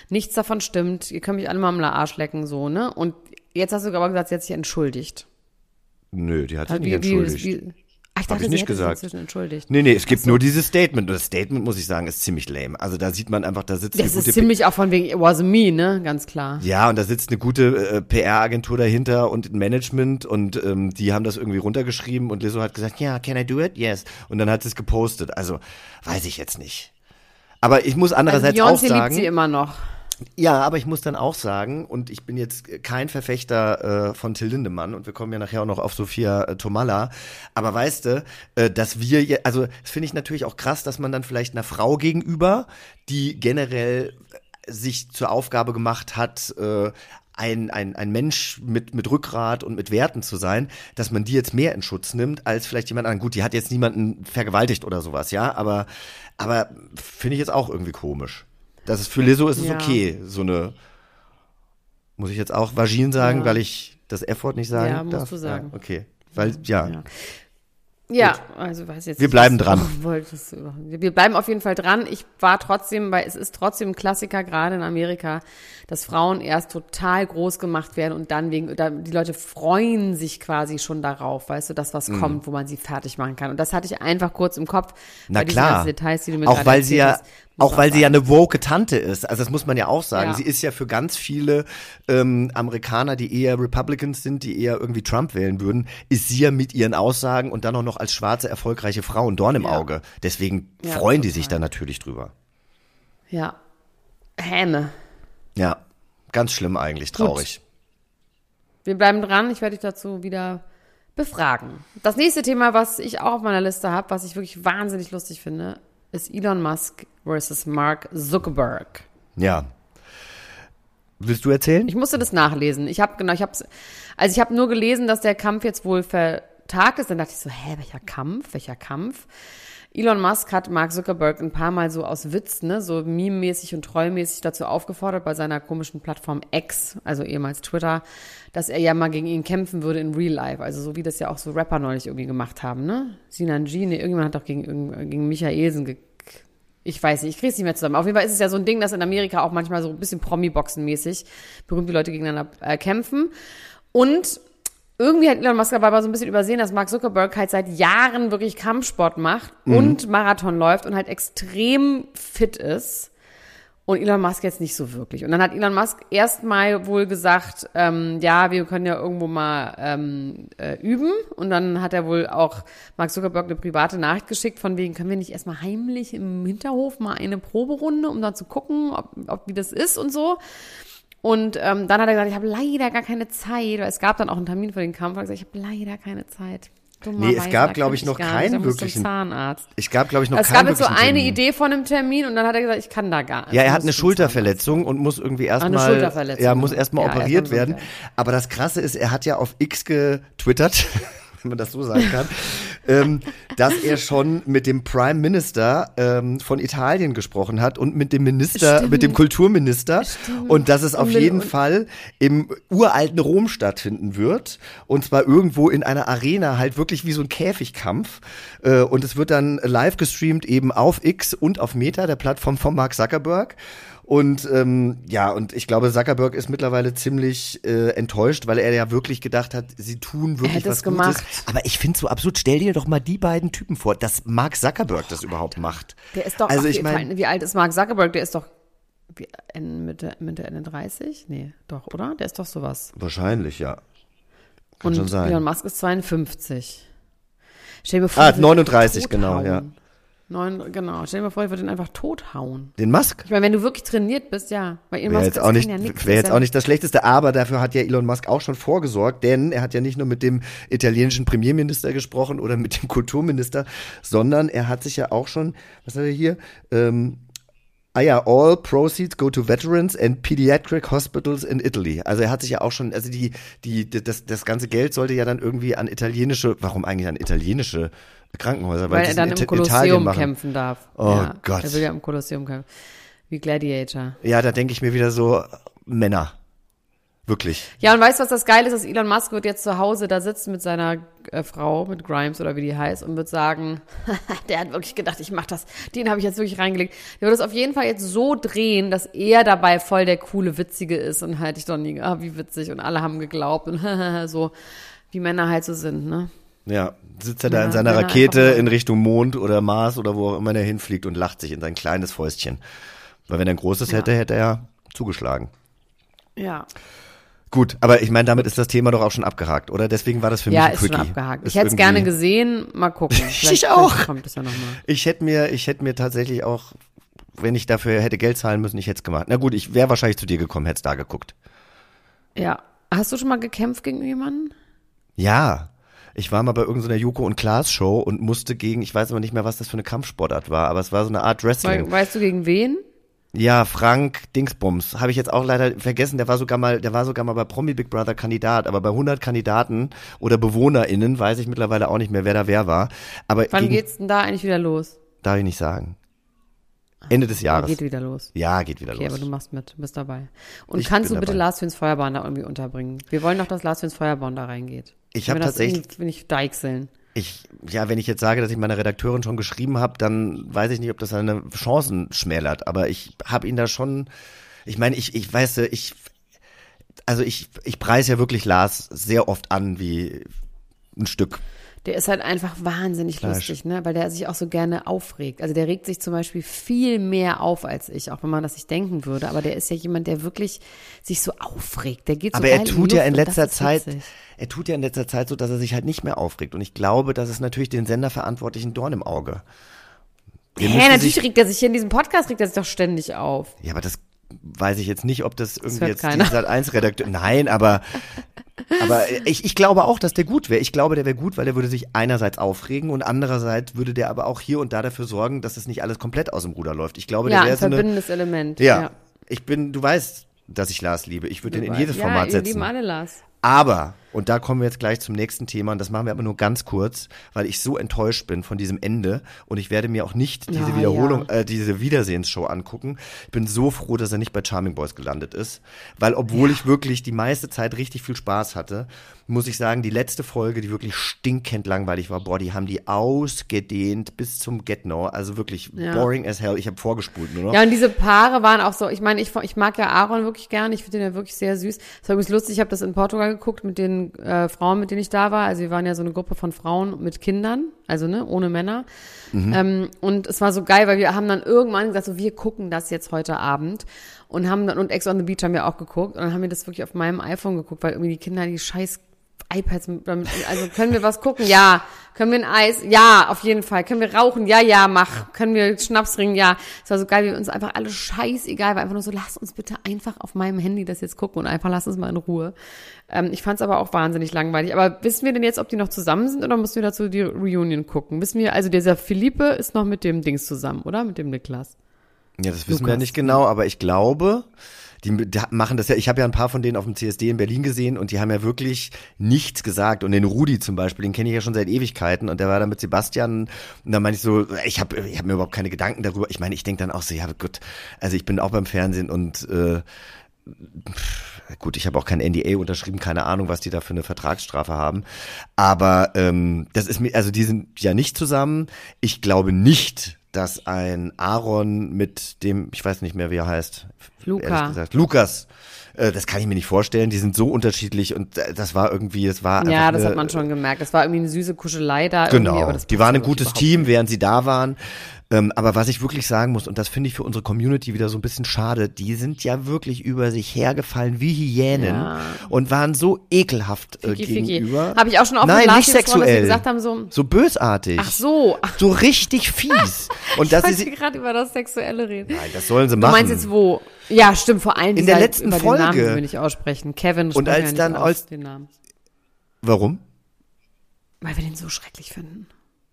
nichts davon stimmt, ihr könnt mich alle mal am Arsch lecken, so, ne? Und jetzt hast du aber gesagt, sie hat sich entschuldigt.
Nö, die hat sich
Wie-
nicht
wie-
entschuldigt.
wie- Ach, ich dachte,
ich
sie
nicht
sich
gesagt.
inzwischen entschuldigt.
Nee, nee, es gibt nur dieses Statement. Und das Statement, muss ich sagen, ist ziemlich lame. Also da sieht man einfach, da sitzt
Das
eine
ist ziemlich auch von wegen, it wasn't me, ne? Ganz klar.
Ja, und da sitzt eine gute äh, PR-Agentur dahinter und ein Management und ähm, die haben das irgendwie runtergeschrieben und Lizzo hat gesagt, ja, can I do it? Yes. Und dann hat sie es gepostet. Also, weiß ich jetzt nicht. Aber ich muss
Also
andererseits auch
Beyoncé liebt
sagen,
sie immer noch.
Ja, aber ich muss dann auch sagen, und ich bin jetzt kein Verfechter äh, von Till Lindemann und wir kommen ja nachher auch noch auf Sophia äh, Tomalla, aber weißt du, äh, dass wir, je, also das finde ich natürlich auch krass, dass man dann vielleicht einer Frau gegenüber, die generell äh, sich zur Aufgabe gemacht hat, äh, ein, ein, ein Mensch mit, mit Rückgrat und mit Werten zu sein, dass man die jetzt mehr in Schutz nimmt, als vielleicht jemand anderen. Gut, die hat jetzt niemanden vergewaltigt oder sowas, ja, aber, aber finde ich jetzt auch irgendwie komisch. Das ist für Lizzo ist es
Ja.
okay, so eine, muss ich jetzt auch Vagin sagen,
Ja.
weil ich das F-Wort nicht sagen
Ja, musst
darf?
du sagen.
Okay, weil, ja.
Ja. Ja, also weiß jetzt
Wir
nicht,
bleiben dran.
wolltest. Wir bleiben auf jeden Fall dran. Ich war trotzdem, weil es ist trotzdem ein Klassiker, gerade in Amerika, dass Frauen erst total groß gemacht werden und dann wegen, da, die Leute freuen sich quasi schon darauf, weißt du, dass was
Mhm.
kommt, wo man sie fertig machen kann. Und das hatte ich einfach kurz im Kopf.
Na klar.
Details, die du mir
auch weil sie ja,
hast,
auch weil sie ja eine woke Tante ist. Also das muss man ja auch sagen.
Ja.
Sie ist ja für ganz viele ähm, Amerikaner, die eher Republicans sind, die eher irgendwie Trump wählen würden, ist sie ja mit ihren Aussagen und dann auch noch als schwarze erfolgreiche Frau ein Dorn im
Ja.
Auge. Deswegen
Ja,
freuen die
total.
sich da natürlich drüber.
Ja. Häme.
Ja, ganz schlimm eigentlich, traurig.
Wir bleiben dran. Ich werde dich dazu wieder befragen. Das nächste Thema, was ich auch auf meiner Liste habe, was ich wirklich wahnsinnig lustig finde, ist Elon Musk versus Mark Zuckerberg.
Ja. Willst du erzählen?
Ich musste das nachlesen. Ich habe genau, ich habe also ich habe nur gelesen, dass der Kampf jetzt wohl vertagt ist. Dann dachte ich so, hä, welcher Kampf? Welcher Kampf? Elon Musk hat Mark Zuckerberg ein paar Mal so aus Witz, ne, so meme-mäßig und treumäßig dazu aufgefordert bei seiner komischen Plattform X, also ehemals Twitter, dass er ja mal gegen ihn kämpfen würde in Real Life. Also so wie das ja auch so Rapper neulich irgendwie gemacht haben, ne? Sinan G, ne, irgendjemand hat doch gegen, gegen Michaelsen ge ich weiß nicht, ich kriege es nicht mehr zusammen. Auf jeden Fall ist es ja so ein Ding, dass in Amerika auch manchmal so ein bisschen Promi-Boxen-mäßig berühmte Leute gegeneinander äh, kämpfen. Und irgendwie hat Elon Musk aber so ein bisschen übersehen, dass Mark Zuckerberg halt seit Jahren wirklich Kampfsport macht mhm. und Marathon läuft und halt extrem fit ist. Und Elon Musk jetzt nicht so wirklich. Und dann hat Elon Musk erstmal wohl gesagt, ähm, ja, wir können ja irgendwo mal ähm, äh, üben. Und dann hat er wohl auch Mark Zuckerberg eine private Nachricht geschickt, von wegen, können wir nicht erstmal heimlich im Hinterhof mal eine Proberunde, um da zu gucken, ob, ob wie das ist und so. Und ähm, dann hat er gesagt, ich habe leider gar keine Zeit, weil es gab dann auch einen Termin für den Kampf. Er hat gesagt, ich habe leider keine Zeit.
Nee, es gab, glaube ich, noch keinen wirklichen
Zahnarzt.
Ich gab, glaube ich, noch
es
keinen
Es gab jetzt so eine
Termin.
Idee von einem Termin und dann hat er gesagt, ich kann da gar nicht.
Ja, er hat eine Schulterverletzung und muss irgendwie erstmal
Schulterverletzung,
ja, muss erstmal
ja,
operiert werden. Aber das krasse ist, er hat ja auf X getwittert. wenn man das so sagen kann, ähm, dass er schon mit dem Prime Minister ähm, von Italien gesprochen hat und mit dem Minister,
Stimmt.
mit dem Kulturminister
Stimmt.
und dass es auf
Und
jeden Fall im uralten Rom stattfinden wird und zwar irgendwo in einer Arena, halt wirklich wie so ein Käfigkampf äh, und es wird dann live gestreamt eben auf X und auf Meta, der Plattform von Mark Zuckerberg. Und ähm, ja, und ich glaube, Zuckerberg ist mittlerweile ziemlich äh, enttäuscht, weil er ja wirklich gedacht hat, sie tun wirklich was
gemacht.
Gutes. Aber ich finde so absurd, stell dir doch mal die beiden Typen vor, dass Mark Zuckerberg das überhaupt macht.
Der ist doch,
Also
ach,
ich
wie-
meine,
wie alt ist Mark Zuckerberg? Der ist doch Mitte, Mitte, Ende 30? Nee, doch, oder? Der ist doch sowas.
wahrscheinlich, ja. Kann
Und
schon sein.
Elon Musk ist 52. Stell dir vor,
Ah,
der würde ihn
39,
tot
genau, ja.
Neun, genau. Stell dir mal vor, ich würde ihn einfach tot hauen.
Den Musk?
Ich meine, wenn du wirklich trainiert bist, ja. Weil Elon
Wäre
Musk
jetzt, auch nicht,
ja
wär
das
jetzt auch nicht das Schlechteste, aber dafür hat ja Elon Musk auch schon vorgesorgt, denn er hat ja nicht nur mit dem italienischen Premierminister gesprochen oder mit dem Kulturminister, sondern er hat sich ja auch schon, was hat er hier? Ähm, Ah ja, all proceeds go to veterans and pediatric hospitals in Italy. Also er hat sich ja auch schon, also die, die, die- das, das ganze Geld sollte ja dann irgendwie an italienische, warum eigentlich an italienische Krankenhäuser?
Weil
die
er dann im Kolosseum kämpfen darf.
Oh
ja.
Gott.
Er will ja im Kolosseum kämpfen. Wie Gladiator.
Ja, da denke ich mir wieder so, Männer. Wirklich.
Ja, und weißt du, was das Geile ist? Dass Elon Musk wird jetzt zu Hause da sitzen mit seiner äh, Frau, mit Grimes oder wie die heißt, und wird sagen, der hat wirklich gedacht, ich mach das. Den habe ich jetzt wirklich reingelegt. Der wird es auf jeden Fall jetzt so drehen, dass er dabei voll der coole, witzige ist und halt ich doch nie, ah, wie witzig. Und alle haben geglaubt und so, wie Männer halt so sind, ne?
Ja, sitzt er da
Ja,
in seiner
er
Rakete in Richtung Mond oder Mars oder wo auch immer er hinfliegt und lacht sich in sein kleines Fäustchen. Weil wenn er ein großes hätte, hätte er zugeschlagen.
Ja.
Gut, aber ich meine, damit ist das Thema doch auch schon abgehakt, oder? Deswegen war das für
Ja,
mich ein
ist schon
Quickie.
abgehakt.
Ist
Ich hätte es
irgendwie-
gerne gesehen. Mal gucken. Vielleicht,
auch.
Kommt es ja nochmal.
Ich hätte mir, ich hätte mir tatsächlich auch, wenn ich dafür hätte Geld zahlen müssen, ich hätte es gemacht. Na gut, ich wäre wahrscheinlich zu dir gekommen, hätte es da geguckt.
Ja. Hast du schon mal gekämpft gegen jemanden?
Ja. Ich war mal bei irgendeiner Joko und Klaas Show und musste gegen, ich weiß aber nicht mehr, was das für eine Kampfsportart war, aber es war so eine Art Wrestling.
We weißt du gegen wen?
Ja, Frank Dingsbums. Habe ich jetzt auch leider vergessen. Der war sogar mal, der war sogar mal bei Promi Big Brother Kandidat. Aber bei 100 Kandidaten oder BewohnerInnen weiß ich mittlerweile auch nicht mehr, wer da wer war. Aber
Wann
gegen,
geht's denn da eigentlich wieder los?
darf ich nicht sagen. Ende des Jahres.
Geht wieder los.
ja, geht wieder
Okay, aber
los.
du machst mit, du bist dabei. Und
Ich
kannst du bitte
dabei.
Lars Füns Feuerbahn da irgendwie unterbringen? Wir wollen doch, dass Lars Füns Feuerbahn da reingeht.
Ich hab
Wenn wir das
tatsächlich-
Will ich deichseln.
Ich, ja, wenn ich jetzt sage, dass ich meiner Redakteurin schon geschrieben habe, dann weiß ich nicht, ob das seine Chancen schmälert. Aber ich habe ihn da schon, ich meine, ich, ich weiß, ich, also ich, ich preise ja wirklich Lars sehr oft an wie ein Stück.
Der ist halt einfach wahnsinnig
Fleisch.
lustig, ne? Weil der sich auch so gerne aufregt. Also der regt sich zum Beispiel viel mehr auf als ich, auch wenn man das nicht denken würde. Aber der ist ja jemand, der wirklich sich so aufregt. Der geht so
Aber er tut ja in letzter Zeit, er tut ja in letzter Zeit so, dass er sich halt nicht mehr aufregt. Und ich glaube, das ist natürlich den Senderverantwortlichen Dorn im Auge.
Hä, natürlich regt er sich hier in diesem Podcast, regt er sich doch ständig auf.
Ja, aber das weiß ich jetzt nicht, ob das irgendwie
hört
jetzt
keiner.
die Sat 1 Redakteur. Nein, aber aber ich, ich glaube auch, dass der gut wäre. Ich glaube, der wäre gut, weil der würde sich einerseits aufregen und andererseits würde der aber auch hier und da dafür sorgen, dass es nicht alles komplett aus dem Ruder läuft. Ich glaube,
Ja,
der
ein
wäre so eine
verbindendes Element.
ja, ich bin, du weißt, dass ich Lars liebe. Ich würde ihn in jedes
ja,
Format
wir
setzen.
lieben alle Lars.
Aber, und da kommen wir jetzt gleich zum nächsten Thema, und das machen wir aber nur ganz kurz, weil ich so enttäuscht bin von diesem Ende und ich werde mir auch nicht diese
Ah,
Wiederholung,
ja.
äh, diese Wiedersehensshow angucken. Ich bin so froh, dass er nicht bei Charming Boys gelandet ist, weil obwohl ich wirklich die meiste Zeit richtig viel Spaß hatte, muss ich sagen, die letzte Folge, die wirklich stinkend langweilig war, boah, die haben die ausgedehnt bis zum Get-No, also wirklich
Ja.
boring as hell. Ich habe vorgespult nur noch.
Ja, und diese Paare waren auch so, ich meine, ich, ich mag ja Aaron wirklich gerne, ich finde den ja wirklich sehr süß. Das war übrigens lustig, ich habe das in Portugal geguckt mit den äh, Frauen, mit denen ich da war. Also wir waren ja so eine Gruppe von Frauen mit Kindern, also ne, ohne Männer. Ähm, und es war so geil, weil wir haben dann irgendwann gesagt, so wir gucken das jetzt heute Abend. Und haben dann, und Ex on the Beach haben wir auch geguckt. Und dann haben wir das wirklich auf meinem iPhone geguckt, weil irgendwie die Kinder die scheiß iPads mit, also können wir was gucken? Ja. Können wir ein Eis? Ja, auf jeden Fall. Können wir rauchen? Ja, ja, mach. Können wir Schnaps trinken? Ja. Es war so geil, wie uns einfach alle scheißegal war. Einfach nur so, lass uns bitte einfach auf meinem Handy das jetzt gucken und einfach lass uns mal in Ruhe. Ähm, ich fand es aber auch wahnsinnig langweilig. Aber wissen wir denn jetzt, ob die noch zusammen sind oder müssen wir dazu die Reunion gucken? Wissen wir, also dieser Philippe ist noch mit dem Dings zusammen, oder? Mit dem Niklas.
Ja, das wissen wir
Lukas.
nicht genau, aber ich glaube, die, machen das ja, ich habe ja ein paar von denen auf dem CSD in Berlin gesehen und die haben ja wirklich nichts gesagt. Und den Rudi zum Beispiel, den kenne ich ja schon seit Ewigkeiten und der war da mit Sebastian und da meine ich so, ich habe ich hab mir überhaupt keine Gedanken darüber. Ich meine, ich denke dann auch so, ja gut, also ich bin auch beim Fernsehen und äh, gut, ich habe auch kein NDA unterschrieben, keine Ahnung, was die da für eine Vertragsstrafe haben. Aber ähm, das ist mir, also die sind ja nicht zusammen. Ich glaube nicht, dass ein Aaron mit dem, ich weiß nicht mehr, wie er heißt,
Luca.
Lukas. äh, Das kann ich mir nicht vorstellen. Die sind so unterschiedlich und äh, das war irgendwie, es war
Ja, das
eine,
hat man schon gemerkt. Das war irgendwie eine süße Kuschelei da.
Genau,
aber das
die waren ein gutes Team,
nicht.
während sie da waren. Ähm, aber was ich wirklich sagen muss, und das finde ich für unsere Community wieder so ein bisschen schade, die sind ja wirklich über sich hergefallen wie Hyänen
Ja.
und waren so ekelhaft äh,
Ficky.
gegenüber.
Habe ich auch schon auf
Nein, nicht
gesprochen, dass sie
sexuell.
gesagt haben, so,
so bösartig.
ach so, ach,
So richtig fies. Und
ich
dass sie
wollte
sie,
gerade über das Sexuelle reden.
Nein, das sollen sie
Du
machen.
meinst jetzt wo? Ja, stimmt, vor allem
In der
dieser-
letzten
über
Folge.
Den Namen wir nicht aussprechen. Kevin
Und als
nicht
dann
aus,
als-
den Namen.
Warum?
Weil wir den so schrecklich finden.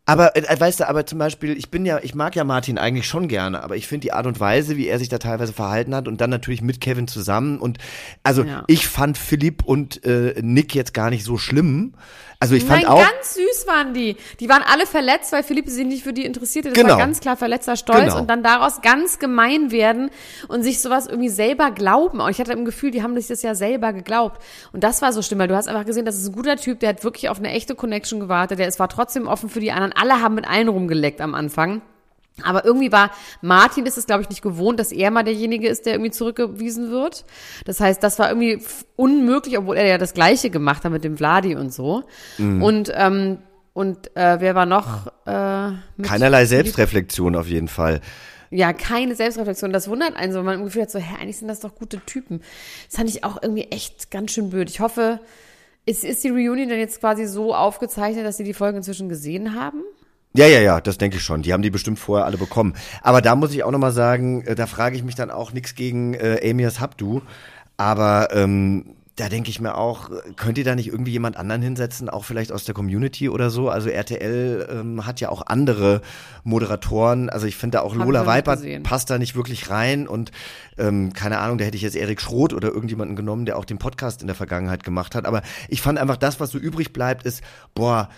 Aber äh, weißt du, aber zum Beispiel, ich bin ja, ich mag ja Martin eigentlich schon gerne, aber ich finde die Art und Weise, wie er sich da teilweise verhalten hat und dann natürlich mit Kevin zusammen und also
Ja.
ich fand Philipp und äh, Nick jetzt gar nicht so schlimm. Also ich fand
Nein,
auch
ganz süß waren die. Die waren alle verletzt, weil Philippe sich nicht für die interessierte. Das
Genau.
war ganz klar verletzter Stolz
Genau.
und dann daraus ganz gemein werden und sich sowas irgendwie selber glauben. Und ich hatte im Gefühl, die haben sich das ja selber geglaubt. Und das war so schlimm, weil du hast einfach gesehen, das ist ein guter Typ, der hat wirklich auf eine echte Connection gewartet. Der ist, war trotzdem offen für die anderen. Alle haben mit allen rumgeleckt am Anfang. Aber irgendwie war Martin ist es, glaube ich, nicht gewohnt, dass er mal derjenige ist, der irgendwie zurückgewiesen wird. Das heißt, das war irgendwie unmöglich, obwohl er ja das Gleiche gemacht hat mit dem Vladi und so.
Mhm.
Und ähm, und äh, wer war noch? Äh,
keinerlei Selbstreflexion auf jeden Fall.
ja, keine Selbstreflexion. Das wundert einen so. Man im Gefühl hat so, hä, eigentlich sind das doch gute Typen. Das fand ich auch irgendwie echt ganz schön blöd. Ich hoffe, ist, ist die Reunion denn jetzt quasi so aufgezeichnet, dass Sie die Folgen inzwischen gesehen haben?
Ja, ja, ja, das denke ich schon. Die haben die bestimmt vorher alle bekommen. Aber da muss ich auch nochmal sagen, äh, da frage ich mich dann auch nichts gegen äh, Amias Habdu. Aber ähm, da denke ich mir auch, könnt ihr da nicht irgendwie jemand anderen hinsetzen, auch vielleicht aus der Community oder so? Also RTL ähm, hat ja auch andere Moderatoren. Also ich finde da auch
Hab ich
Lola Weipert passt da nicht wirklich rein. Und ähm, keine Ahnung, da hätte ich jetzt Erik Schroth oder irgendjemanden genommen, der auch den Podcast in der Vergangenheit gemacht hat. Aber ich fand einfach, das, was so übrig bleibt, ist, boah,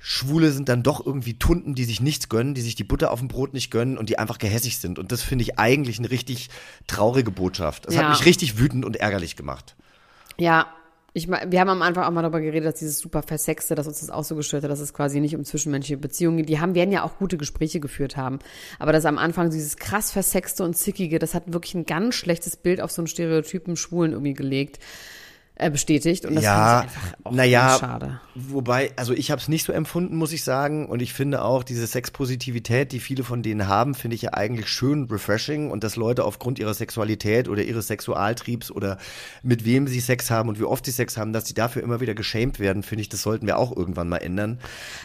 Schwule sind dann doch irgendwie Tunden, die sich nichts gönnen, die sich die Butter auf dem Brot nicht gönnen und die einfach gehässig sind. Und das finde ich eigentlich eine richtig traurige Botschaft. Das
Ja.
hat mich richtig wütend und ärgerlich gemacht.
Ja, ich mein, wir haben am Anfang auch mal darüber geredet, dass dieses super Versexte, dass uns das auch so gestört hat, dass es quasi nicht um zwischenmenschliche Beziehungen geht. Die haben, werden ja auch gute Gespräche geführt haben. Aber das am Anfang dieses krass Versexte und Zickige, das hat wirklich ein ganz schlechtes Bild auf so einen Stereotypen Schwulen irgendwie gelegt, äh, bestätigt. Und das
ja,
fand ich einfach auch
naja,
schade.
wobei, also ich habe es nicht so empfunden, muss ich sagen. Und ich finde auch diese Sexpositivität, die viele von denen haben, finde ich ja eigentlich schön refreshing. Und dass Leute aufgrund ihrer Sexualität oder ihres Sexualtriebs oder mit wem sie Sex haben und wie oft sie Sex haben, dass sie dafür immer wieder geschämt werden, finde ich, das sollten wir auch irgendwann mal ändern.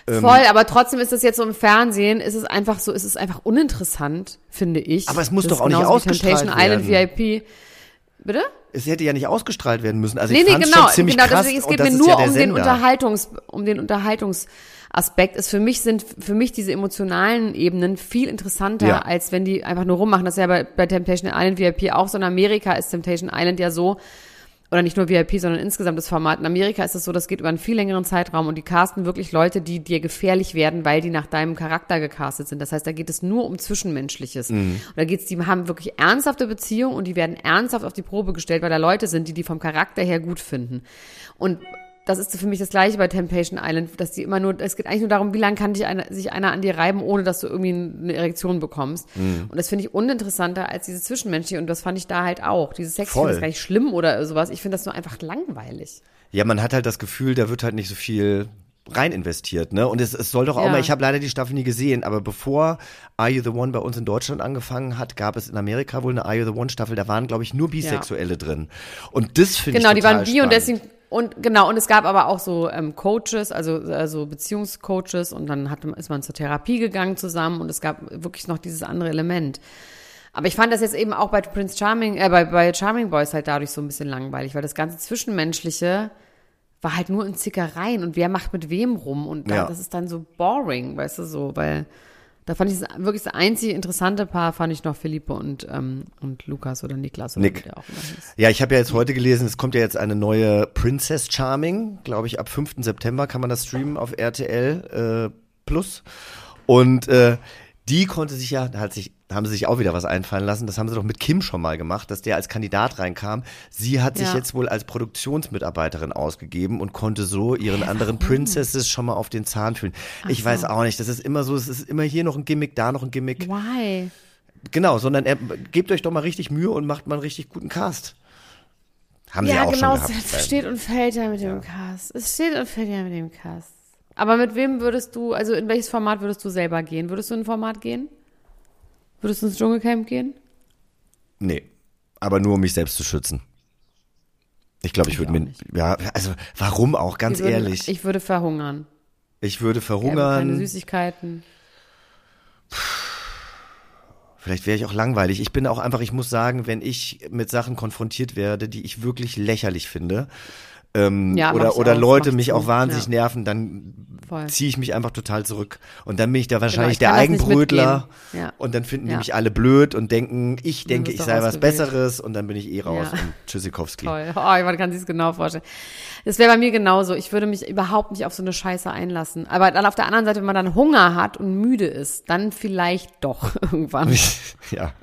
Voll, aber trotzdem ist das jetzt so im Fernsehen, ist es einfach so, ist es einfach uninteressant, finde ich.
Aber es muss
Das
doch auch nicht ausgestrahlt
Temptation Island
werden.
VIP. Bitte?
Es hätte ja nicht ausgestrahlt werden müssen. Also
Nee,
ich
nee, genau,
schon ziemlich
genau,
krass.
deswegen, es geht mir nur
ja
um den
Sender.
Unterhaltungs, um den Unterhaltungsaspekt. Ist für mich sind für mich diese emotionalen Ebenen viel interessanter,
Ja.
als wenn die einfach nur rummachen. Das ist ja bei, bei Temptation Island VIP auch so. In Amerika ist Temptation Island ja so, oder nicht nur VIP, sondern insgesamt das Format. In Amerika ist es so, das geht über einen viel längeren Zeitraum und die casten wirklich Leute, die dir gefährlich werden, weil die nach deinem Charakter gecastet sind. Das heißt, da geht es nur um Zwischenmenschliches. Und da geht's, die haben wirklich ernsthafte Beziehungen und die werden ernsthaft auf die Probe gestellt, weil da Leute sind, die die vom Charakter her gut finden. Und das ist für mich das Gleiche bei Temptation Island, dass die immer nur, es geht eigentlich nur darum, wie lange kann dich einer, sich einer an dir reiben, ohne dass du irgendwie eine Erektion bekommst.
Mhm.
Und das finde ich uninteressanter als diese Zwischenmenschliche und das fand ich da halt auch. Dieses Sex, ich
Voll.
finde das gar nicht schlimm oder sowas. Ich finde das nur einfach langweilig.
Ja, man hat halt das Gefühl, da wird halt nicht so viel rein investiert, ne? Und es, es soll doch auch
Ja.
mal, ich habe leider die Staffel nie gesehen, aber bevor Are You the One bei uns in Deutschland angefangen hat, gab es in Amerika wohl eine Are You the One Staffel, da waren, glaube ich, nur Bisexuelle drin. Und das finde ich
Genau, die waren bi und deswegen und genau und es gab aber auch so ähm, Coaches, also also Beziehungscoaches und dann hat, ist man zur Therapie gegangen zusammen und es gab wirklich noch dieses andere Element. Aber ich fand das jetzt eben auch bei Prince Charming, äh, bei, bei Charming Boys halt dadurch so ein bisschen langweilig, weil das ganze Zwischenmenschliche war halt nur in Zickereien und wer macht mit wem rum und da,
Ja.
das ist dann so boring, weißt du so, weil da fand ich das wirklich das einzige interessante Paar fand ich noch Philippe und ähm, und Lukas oder Niklas oder
Nick. Ja, ich habe ja jetzt heute gelesen, es kommt ja jetzt eine neue Princess Charming, glaube ich, ab 5. September kann man das streamen auf RTL äh, Plus. Und äh, die konnte sich ja, da hat sich, haben sie sich auch wieder was einfallen lassen. Das haben sie doch mit Kim schon mal gemacht, dass der als Kandidat reinkam. Sie hat sich
Ja.
jetzt wohl als Produktionsmitarbeiterin ausgegeben und konnte so ihren anderen Princesses schon mal auf den Zahn fühlen. Ich
so.
weiß auch nicht, das ist immer so, es ist immer hier noch ein Gimmick, da noch ein Gimmick.
Why?
Genau, sondern er, gebt euch doch mal richtig Mühe und macht mal einen richtig guten Cast. Haben sie
Ja,
auch
genau,
schon gehabt.
es steht und fällt ja mit dem Cast. Es steht und fällt ja mit dem Cast. Aber mit wem würdest du, also in welches Format würdest du selber gehen? Würdest du in ein Format gehen? Würdest du ins Dschungelcamp gehen?
Nee, aber nur um mich selbst zu schützen. Ich glaube, ich,
Ich
würde mir, ja, also warum auch, ganz
würden-
ehrlich.
Ich würde verhungern.
ich würde
Keine
verhungern,
Süßigkeiten.
vielleicht wäre ich auch langweilig. Ich bin auch einfach, ich muss sagen, wenn ich mit Sachen konfrontiert werde, die ich wirklich lächerlich finde, ähm,
Ja,
oder, oder
auch,
Leute mich auch wahnsinnig
ja.
nerven, dann ziehe ich mich einfach total zurück. Und dann bin ich da wahrscheinlich
Genau, ich
der Eigenbrötler.
Ja.
Und dann finden die mich alle blöd und denken, ich denke, ich sei was. Besseres und dann bin ich eh raus. Und Tschüssikowski.
Toll. Oh, man kann sich das genau vorstellen. Das wäre bei mir genauso. Ich würde mich überhaupt nicht auf so eine Scheiße einlassen. Aber dann auf der anderen Seite, wenn man dann Hunger hat und müde ist, dann vielleicht doch irgendwann.
ja.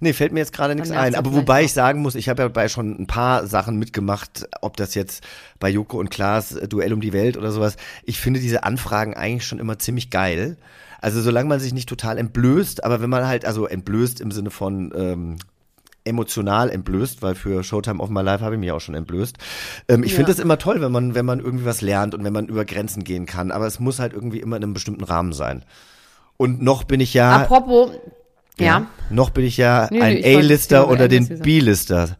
Nee, fällt mir jetzt gerade nichts ein. Aber wobei ich sagen muss, ich habe ja bei schon ein paar Sachen mitgemacht, ob das jetzt bei Joko und Klaas äh, Duell um die Welt oder sowas. Ich finde diese Anfragen eigentlich schon immer ziemlich geil. Also solange man sich nicht total entblößt, aber wenn man halt, also entblößt im Sinne von ähm, emotional entblößt, weil für Showtime of My Life habe ich mich auch schon entblößt. Ähm, ich
Ja.
finde das immer toll, wenn man, wenn man irgendwie was lernt und wenn man über Grenzen gehen kann. Aber es muss halt irgendwie immer in einem bestimmten Rahmen sein. Und noch bin ich ja.
Apropos, ja,
Noch bin ich ja
nee,
ein A-Lister unter den. B-Lister.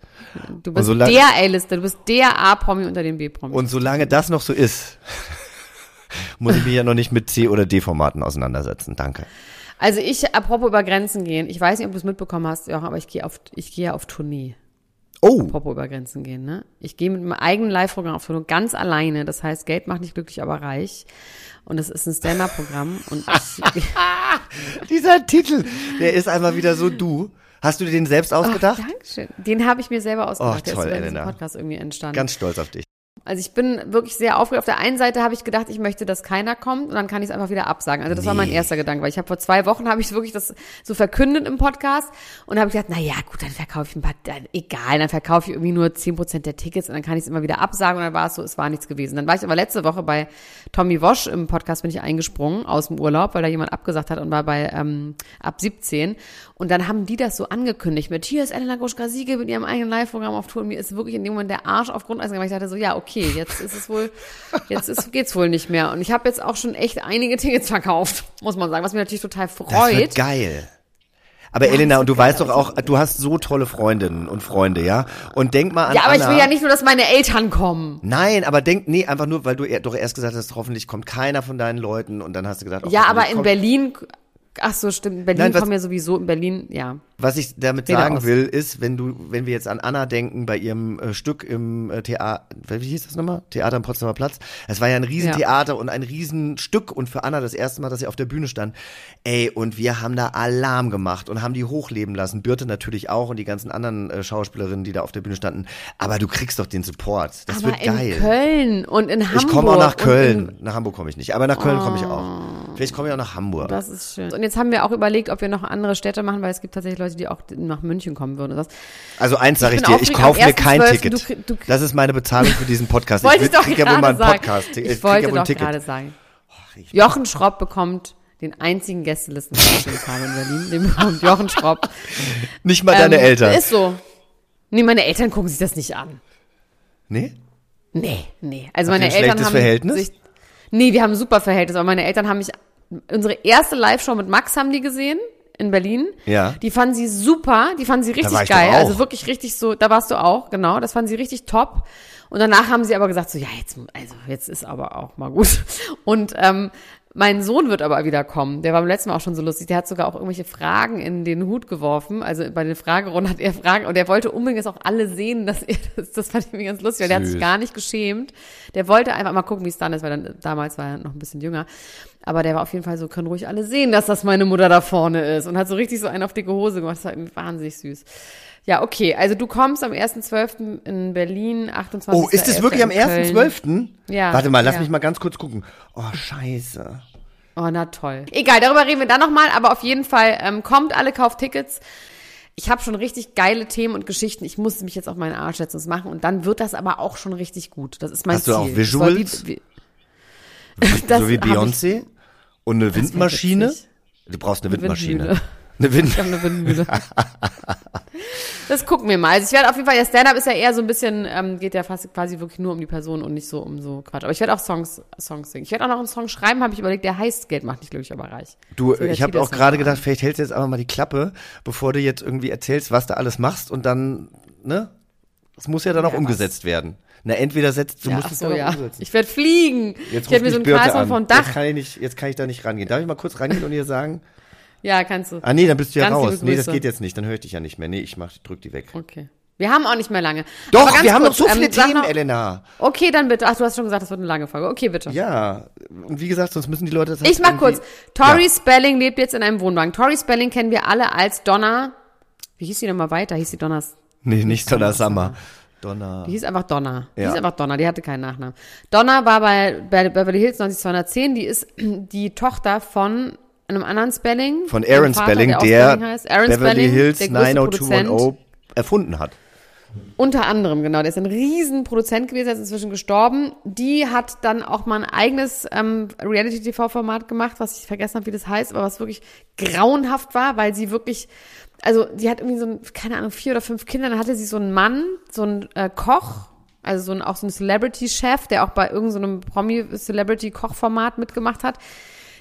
du bist
solange-
der A-Lister, du bist der A-Promi unter den B-Promis.
Und solange das noch so ist, muss ich mich ja noch nicht mit C- oder D-Formaten auseinandersetzen. Danke.
Also ich, apropos über Grenzen gehen, ich weiß nicht, ob du es mitbekommen hast, Jochen, aber ich gehe auf, ich gehe ja auf Tournee.
Oh,
Apropos über Grenzen gehen, ne? Ich gehe mit meinem eigenen Live-Programm auf Tournee, ganz alleine. Das heißt, Geld macht nicht glücklich, aber reich. Und das ist ein Stand-Up-Programm. Und ich,
dieser Titel, der ist einfach wieder so du. Hast du dir den selbst ausgedacht?
Dankeschön. Den habe ich mir selber ausgedacht.
Oh,
Der
toll,
ist über diesen
Elena.
Podcast irgendwie entstanden.
Ganz stolz auf dich.
Also ich bin wirklich sehr aufgeregt. Auf der einen Seite habe ich gedacht, ich möchte, dass keiner kommt und dann kann ich es einfach wieder absagen. Also das war mein
Nee.
erster Gedanke, weil ich habe vor zwei Wochen habe ich wirklich das so verkündet im Podcast und habe gedacht, na ja, gut, dann verkaufe ich ein paar, dann, egal, dann verkaufe ich irgendwie nur 10% der Tickets und dann kann ich es immer wieder absagen und dann war es so, es war nichts gewesen. Dann war ich aber letzte Woche bei Tommy Wosch im Podcast bin ich eingesprungen aus dem Urlaub, weil da jemand abgesagt hat und war bei ähm, ab 17 und dann haben die das so angekündigt mit, hier ist Elena Gruschka-Siege mit ihrem eigenen Live-Programm auf Tour und mir ist wirklich in dem Moment der Arsch auf Grundeis gegangen, weil ich dachte so, ja, okay, jetzt ist es wohl, jetzt ist, geht's wohl nicht mehr. Und ich habe jetzt auch schon echt einige Tickets verkauft, muss man sagen, was mich natürlich total
Das wird
freut.
geil. Aber
Ja,
Elena, und du weißt doch auch, du hast so tolle Freundinnen und Freunde, ja? Und denk mal an
Ja, aber
Anna.
ich will ja nicht nur, dass meine Eltern kommen.
Nein, aber denk, nee, einfach nur, weil du doch erst gesagt hast, hoffentlich kommt keiner von deinen Leuten und dann hast du gedacht, oh,
Ja, aber in
kommt-
Berlin Ach so, stimmt. In Berlin
Nein, was-
kommen ja sowieso, in Berlin, ja.
Was ich damit
Rede
sagen
aus.
will, ist, wenn du, wenn wir jetzt an Anna denken, bei ihrem äh, Stück im äh, Theater, wie hieß das nochmal? Theater am Potsdamer Platz. Es war ja ein Riesentheater und ein Riesenstück und für Anna das erste Mal, dass sie auf der Bühne stand. Ey, und wir haben da Alarm gemacht und haben die hochleben lassen. Birte natürlich auch und die ganzen anderen äh, Schauspielerinnen, die da auf der Bühne standen. Aber du kriegst doch den Support. Das
Aber
wird
in
geil.
Köln und in Hamburg.
ich komme auch nach Köln.
In,
Nach Hamburg komme ich nicht, aber nach Köln komme ich auch. Vielleicht komme ich auch nach Hamburg.
das ist schön. Und jetzt haben wir auch überlegt, ob wir noch andere Städte machen, weil es gibt tatsächlich Leute, die auch nach München kommen würden. Das
Also eins sage ich, dir, ich kaufe mir kein
1.12.
Ticket.
du du
das ist meine Bezahlung für diesen Podcast.
ich
will-
doch
krieg ja wohl mal einen
sagen.
Podcast.
Ich
krieg
wollte doch
ein Ticket.
gerade sagen. Jochen Schropp bekommt den einzigen Gästelisten den ich habe in Berlin. Den bekommt Jochen Schropp.
Nicht mal deine
Ähm,
Eltern.
Ist so. Nee, meine Eltern gucken sich das nicht an.
nee?
Nee, nee. Also
Habt
meine Eltern
schlechtes
haben
Verhältnis?
sich Nee, wir haben ein super Verhältnis, aber meine Eltern haben mich unsere erste Live-Show mit Max haben die gesehen in Berlin.
Ja.
Die fanden sie super, die fanden sie richtig geil, also wirklich richtig so, da warst du auch, genau, das fanden sie richtig top. Und danach haben sie aber gesagt so, ja, jetzt also jetzt ist aber auch mal gut. Und ähm, mein Sohn wird aber wieder kommen. Der war beim letzten Mal auch schon so lustig. Der hat sogar auch irgendwelche Fragen in den Hut geworfen. Also bei den Fragerunden hat er Fragen und der wollte unbedingt, dass auch alle sehen, dass er das, das fand ich mir ganz lustig, weil der hat sich gar nicht geschämt. Der wollte einfach mal gucken, wie es dann ist, weil dann, damals war er noch ein bisschen jünger. Aber der war auf jeden Fall so, können ruhig alle sehen, dass das meine Mutter da vorne ist. Und hat so richtig so einen auf dicke Hose gemacht. Das war irgendwie wahnsinnig süß. Ja, okay. Also du kommst am 1.12. in Berlin, 28.
Oh, ist es wirklich am 1.12.?
Ja,
Warte mal, lass
ja.
mich mal ganz kurz gucken. Oh, scheiße.
Oh, na toll. Egal, darüber reden wir dann nochmal, aber auf jeden Fall ähm, kommt alle, kauft Tickets. Ich habe schon richtig geile Themen und Geschichten. Ich muss mich jetzt auf meinen Arsch setzen und machen und dann wird das aber auch schon richtig gut. Das ist mein
Hast du
Ziel.
auch
Das soll
Visuals?
Wie, wie, das
so wie Beyoncé? Und eine Windmaschine? Du brauchst eine
Eine
Windmaschine.
Windmühle.
Eine Wind
Ich habe eine Windmühle. das gucken wir mal. Also ich werde auf jeden Fall, der Stand-Up ist ja eher so ein bisschen, ähm, geht ja fast quasi wirklich nur um die Person und nicht so um so Quatsch. Aber ich werde auch Songs, Songs singen. Ich werde auch noch einen Song schreiben, habe ich überlegt, der heißt Geld macht nicht glücklich, aber reich.
Du,
So,
ich habe auch gerade gedacht, vielleicht hältst du jetzt einfach mal die Klappe, bevor du jetzt irgendwie erzählst, was du alles machst und dann, ne? Das muss ja dann auch
Ja,
umgesetzt werden. Na, entweder setzt, du
Ja,
musst es
so, ja.
umsetzen.
Ich werde fliegen.
Jetzt
ich werde mir so ein Kreis
an.
vom
Jetzt
Dach.
kann, ich nicht, jetzt kann ich da nicht rangehen. Darf ich mal kurz rangehen und ihr sagen?
Ja, kannst du.
Ah nee, dann bist du ja
Ganz
raus. Nee, das geht jetzt nicht. Dann höre ich dich ja nicht mehr. Nee, ich mach, drück die weg.
Okay. Wir haben auch nicht mehr lange.
Doch, wir haben noch
kurz,
so viele
ähm,
Themen,
noch-
Elena.
Okay, dann bitte. Ach, du hast schon gesagt, das wird eine lange Folge. Okay, bitte.
Ja, und wie gesagt, sonst müssen die Leute das
Ich mach kurz. Tori
Ja.
Spelling lebt jetzt in einem Wohnwagen. Tori Spelling kennen wir alle als Donna. Wie hieß sie nochmal weiter? Hieß sie Donners?
Nee, nicht Donner Summer. Donner.
Die hieß einfach Donna. Die
Ja.
hieß einfach Donna, die hatte keinen Nachnamen. Donna war bei, bei Beverly Hills 90210, die ist die Tochter von einem anderen Spelling.
Von Aaron
Vater,
Spelling, der
Spelling heißt. Aaron
Beverly
Spelling,
Hills
der größte
90210
Produzent.
erfunden hat.
Unter anderem, genau. Der ist ein Riesenproduzent gewesen, der ist inzwischen gestorben. Die hat dann auch mal ein eigenes ähm, Reality-TV-Format gemacht, was ich vergessen habe, wie das heißt, aber was wirklich grauenhaft war, weil sie wirklich, also die hat irgendwie so, ein, keine Ahnung, vier oder fünf Kinder, dann hatte sie so einen Mann, so einen äh, Koch, also so ein, auch so ein Celebrity-Chef, der auch bei irgendeinem so Promi-Celebrity-Kochformat mitgemacht hat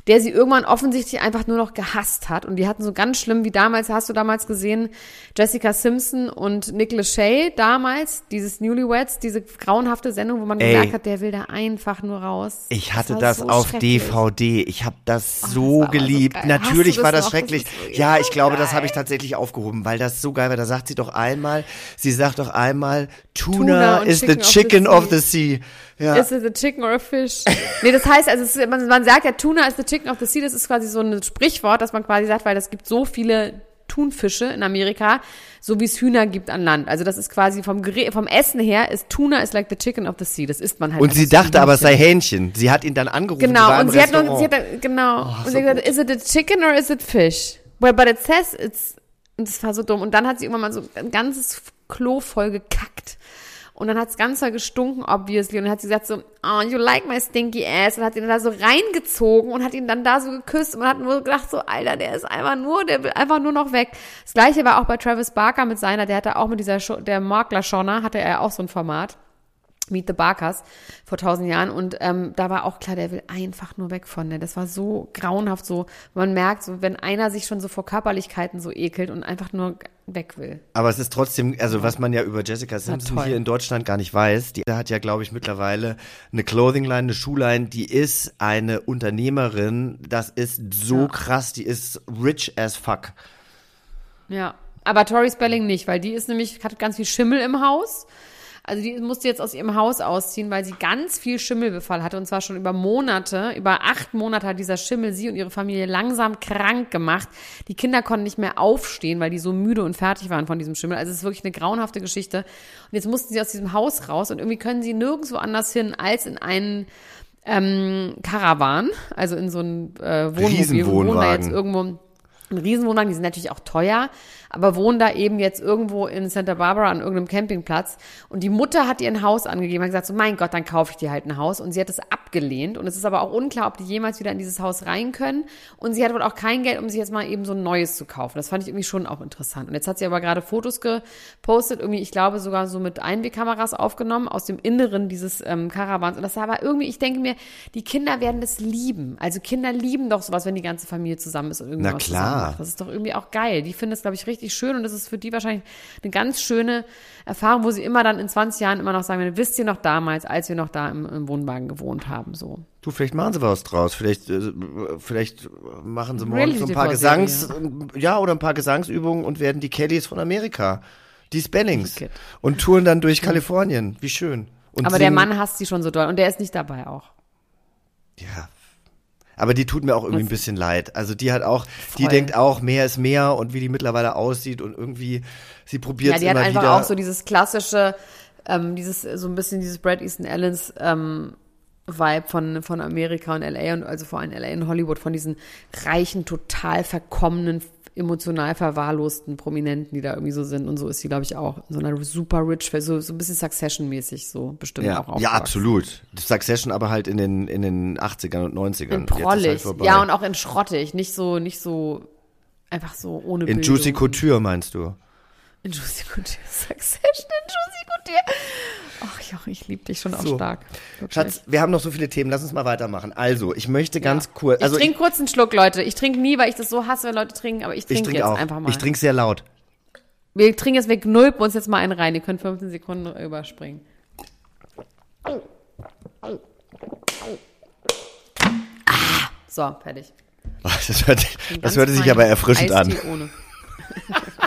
der sie irgendwann offensichtlich einfach nur noch gehasst hat. Und die hatten so ganz schlimm wie damals, hast du damals gesehen, Jessica Simpson und Nick Lachey damals, dieses Newlyweds, diese grauenhafte Sendung, wo man
Ey.
gemerkt hat, der will da einfach nur raus.
Ich hatte
war
das
so
auf. DVD. Ich habe das
das
so
aber so
geliebt.
geil.
Natürlich
du
war
das
das
noch?
schrecklich.
Das so-
ja, ich glaube, das
geil.
habe ich tatsächlich aufgehoben, weil das so geil war. Da sagt sie doch einmal, sie sagt doch einmal, Tuna,
Tuna
is the
Chicken of the
chicken of the
sea.
Ja.
Is it a chicken or a fish? nee, das heißt, also ist, man, man sagt ja, Tuna is the chicken of the sea. Das ist quasi so ein Sprichwort, das man quasi sagt, weil es gibt so viele Thunfische in Amerika, so wie es Hühner gibt an Land. Also das ist quasi vom, vom Essen her, ist Tuna is like the chicken of the sea. Das isst man halt.
Und sie
so
dachte aber, es sei. Hähnchen. Sie hat ihn dann angerufen.
Genau, und sie hat, noch, sie hat dann- genau, und
so
sie hat gesagt, is it a chicken or is it fish? Well, but it says it's, und das war so dumm. Und dann hat sie irgendwann mal so ein ganzes Klo voll gekackt. Und dann hat es ganz doll gestunken, obviously. Und dann hat sie gesagt so, oh, you like my stinky ass. Und hat ihn dann da so reingezogen und hat ihn dann da so geküsst. Und man hat nur gedacht so, Alter, der ist einfach nur, der will einfach nur noch weg. Das gleiche war auch bei Travis Barker mit seiner, der hatte auch mit dieser, Show, der Makler Shona, hatte er auch so ein Format. Meet the Barkers vor tausend Jahren und ähm, da war auch klar, der will einfach nur weg von der. Das war so grauenhaft, so man merkt, so wenn einer sich schon so vor Körperlichkeiten so ekelt und einfach nur weg will.
Aber es ist trotzdem, also was man ja über Jessica Simpson hier in Deutschland gar nicht weiß, die hat ja, glaube ich, mittlerweile eine Clothing-Line, eine Schuhline, die ist eine Unternehmerin, das ist so
Ja.
krass, die ist rich as fuck.
Ja, aber Tori Spelling nicht, weil die ist nämlich, hat ganz viel Schimmel im Haus. Also die musste jetzt aus ihrem Haus ausziehen, weil sie ganz viel Schimmelbefall hatte und zwar schon über Monate, über acht Monate hat dieser Schimmel sie und ihre Familie langsam krank gemacht. Die Kinder konnten nicht mehr aufstehen, weil die so müde und fertig waren von diesem Schimmel. Also es ist wirklich eine grauenhafte Geschichte. Und jetzt mussten sie aus diesem Haus raus und irgendwie können sie nirgendwo anders hin als in einen ähm, Karawan, also in so ein äh, Wohnmobil. und wohnen da jetzt
Riesenwohnwagen.
irgendwo ein Riesenwohnwagen, die sind natürlich auch teuer, aber wohnen da eben jetzt irgendwo in Santa Barbara an irgendeinem Campingplatz. Und die Mutter hat ihr ein Haus angegeben, hat gesagt, so mein Gott, dann kaufe ich dir halt ein Haus. Und sie hat es abgelehnt. Und es ist aber auch unklar, ob die jemals wieder in dieses Haus rein können. Und sie hat wohl auch kein Geld, um sich jetzt mal eben so ein neues zu kaufen. Das fand ich irgendwie schon auch interessant. Und jetzt hat sie aber gerade Fotos gepostet, irgendwie, ich glaube sogar so mit Einwegkameras aufgenommen aus dem Inneren dieses ähm, Karawans. Und das sah aber irgendwie, ich denke mir, die Kinder werden das lieben. Also Kinder lieben doch sowas, wenn die ganze Familie zusammen ist und irgendwie
Na klar.
Das ist doch irgendwie auch geil. Die finden es, glaube ich, richtig schön und das ist für die wahrscheinlich eine ganz schöne Erfahrung, wo sie immer dann in 20 Jahren immer noch sagen werden, wisst ihr noch damals, als wir noch da im, im Wohnwagen gewohnt haben, so.
Du, vielleicht machen sie was draus. Vielleicht, äh, vielleicht machen sie morgen so ein paar. Gesangs, ja, oder ein paar Gesangsübungen und werden die Kellys von Amerika. Die Spellings. Und touren dann durch Kalifornien. Wie schön. Und
Aber der
singen-
Mann hasst sie schon so doll und der ist nicht dabei auch.
Ja. Aber die tut mir auch irgendwie ein bisschen leid. Also die hat auch, die
Voll.
denkt auch, mehr ist mehr und wie die mittlerweile aussieht und irgendwie, sie probiert
Ja,
es
die hat
immer
einfach
wieder.
auch so dieses klassische, ähm, dieses, so ein bisschen dieses Brad Easton Allens, ähm, Vibe von, von Amerika und LA und also vor allem LA und Hollywood, von diesen reichen, total verkommenen, emotional verwahrlosten Prominenten, die da irgendwie so sind. Und so ist sie, glaube ich, auch. In so einer super rich, so, so ein bisschen Succession-mäßig so bestimmt
ja,
auch
ja,
aufgewachsen.
absolut. Succession aber halt in den, in den 80ern und 90ern.
In
ist
prollig.
halt
ja, und auch in schrottig. Nicht so, nicht so, einfach so ohne
in
Bildung.
Juicy Couture meinst du?
In Juicy Couture. Succession in Juicy Couture. Ach, Joch, ich liebe dich schon auch
So.
stark. Wirklich.
Schatz, wir haben noch so viele Themen, lass uns mal weitermachen. Also, ich möchte ganz kurz, also
ich trinke kurz einen Schluck, Leute. Ich trinke nie, weil ich das so hasse, wenn Leute trinken, aber ich trinke
trinke
jetzt
auch.
einfach mal.
Ich trinke sehr laut.
wir trinken jetzt, wir gnulpen uns jetzt mal einen rein. Ihr könnt 15 Sekunden überspringen. Ah, so, fertig.
Das hört, das hörte sich aber erfrischend an.
Eistee Ohne.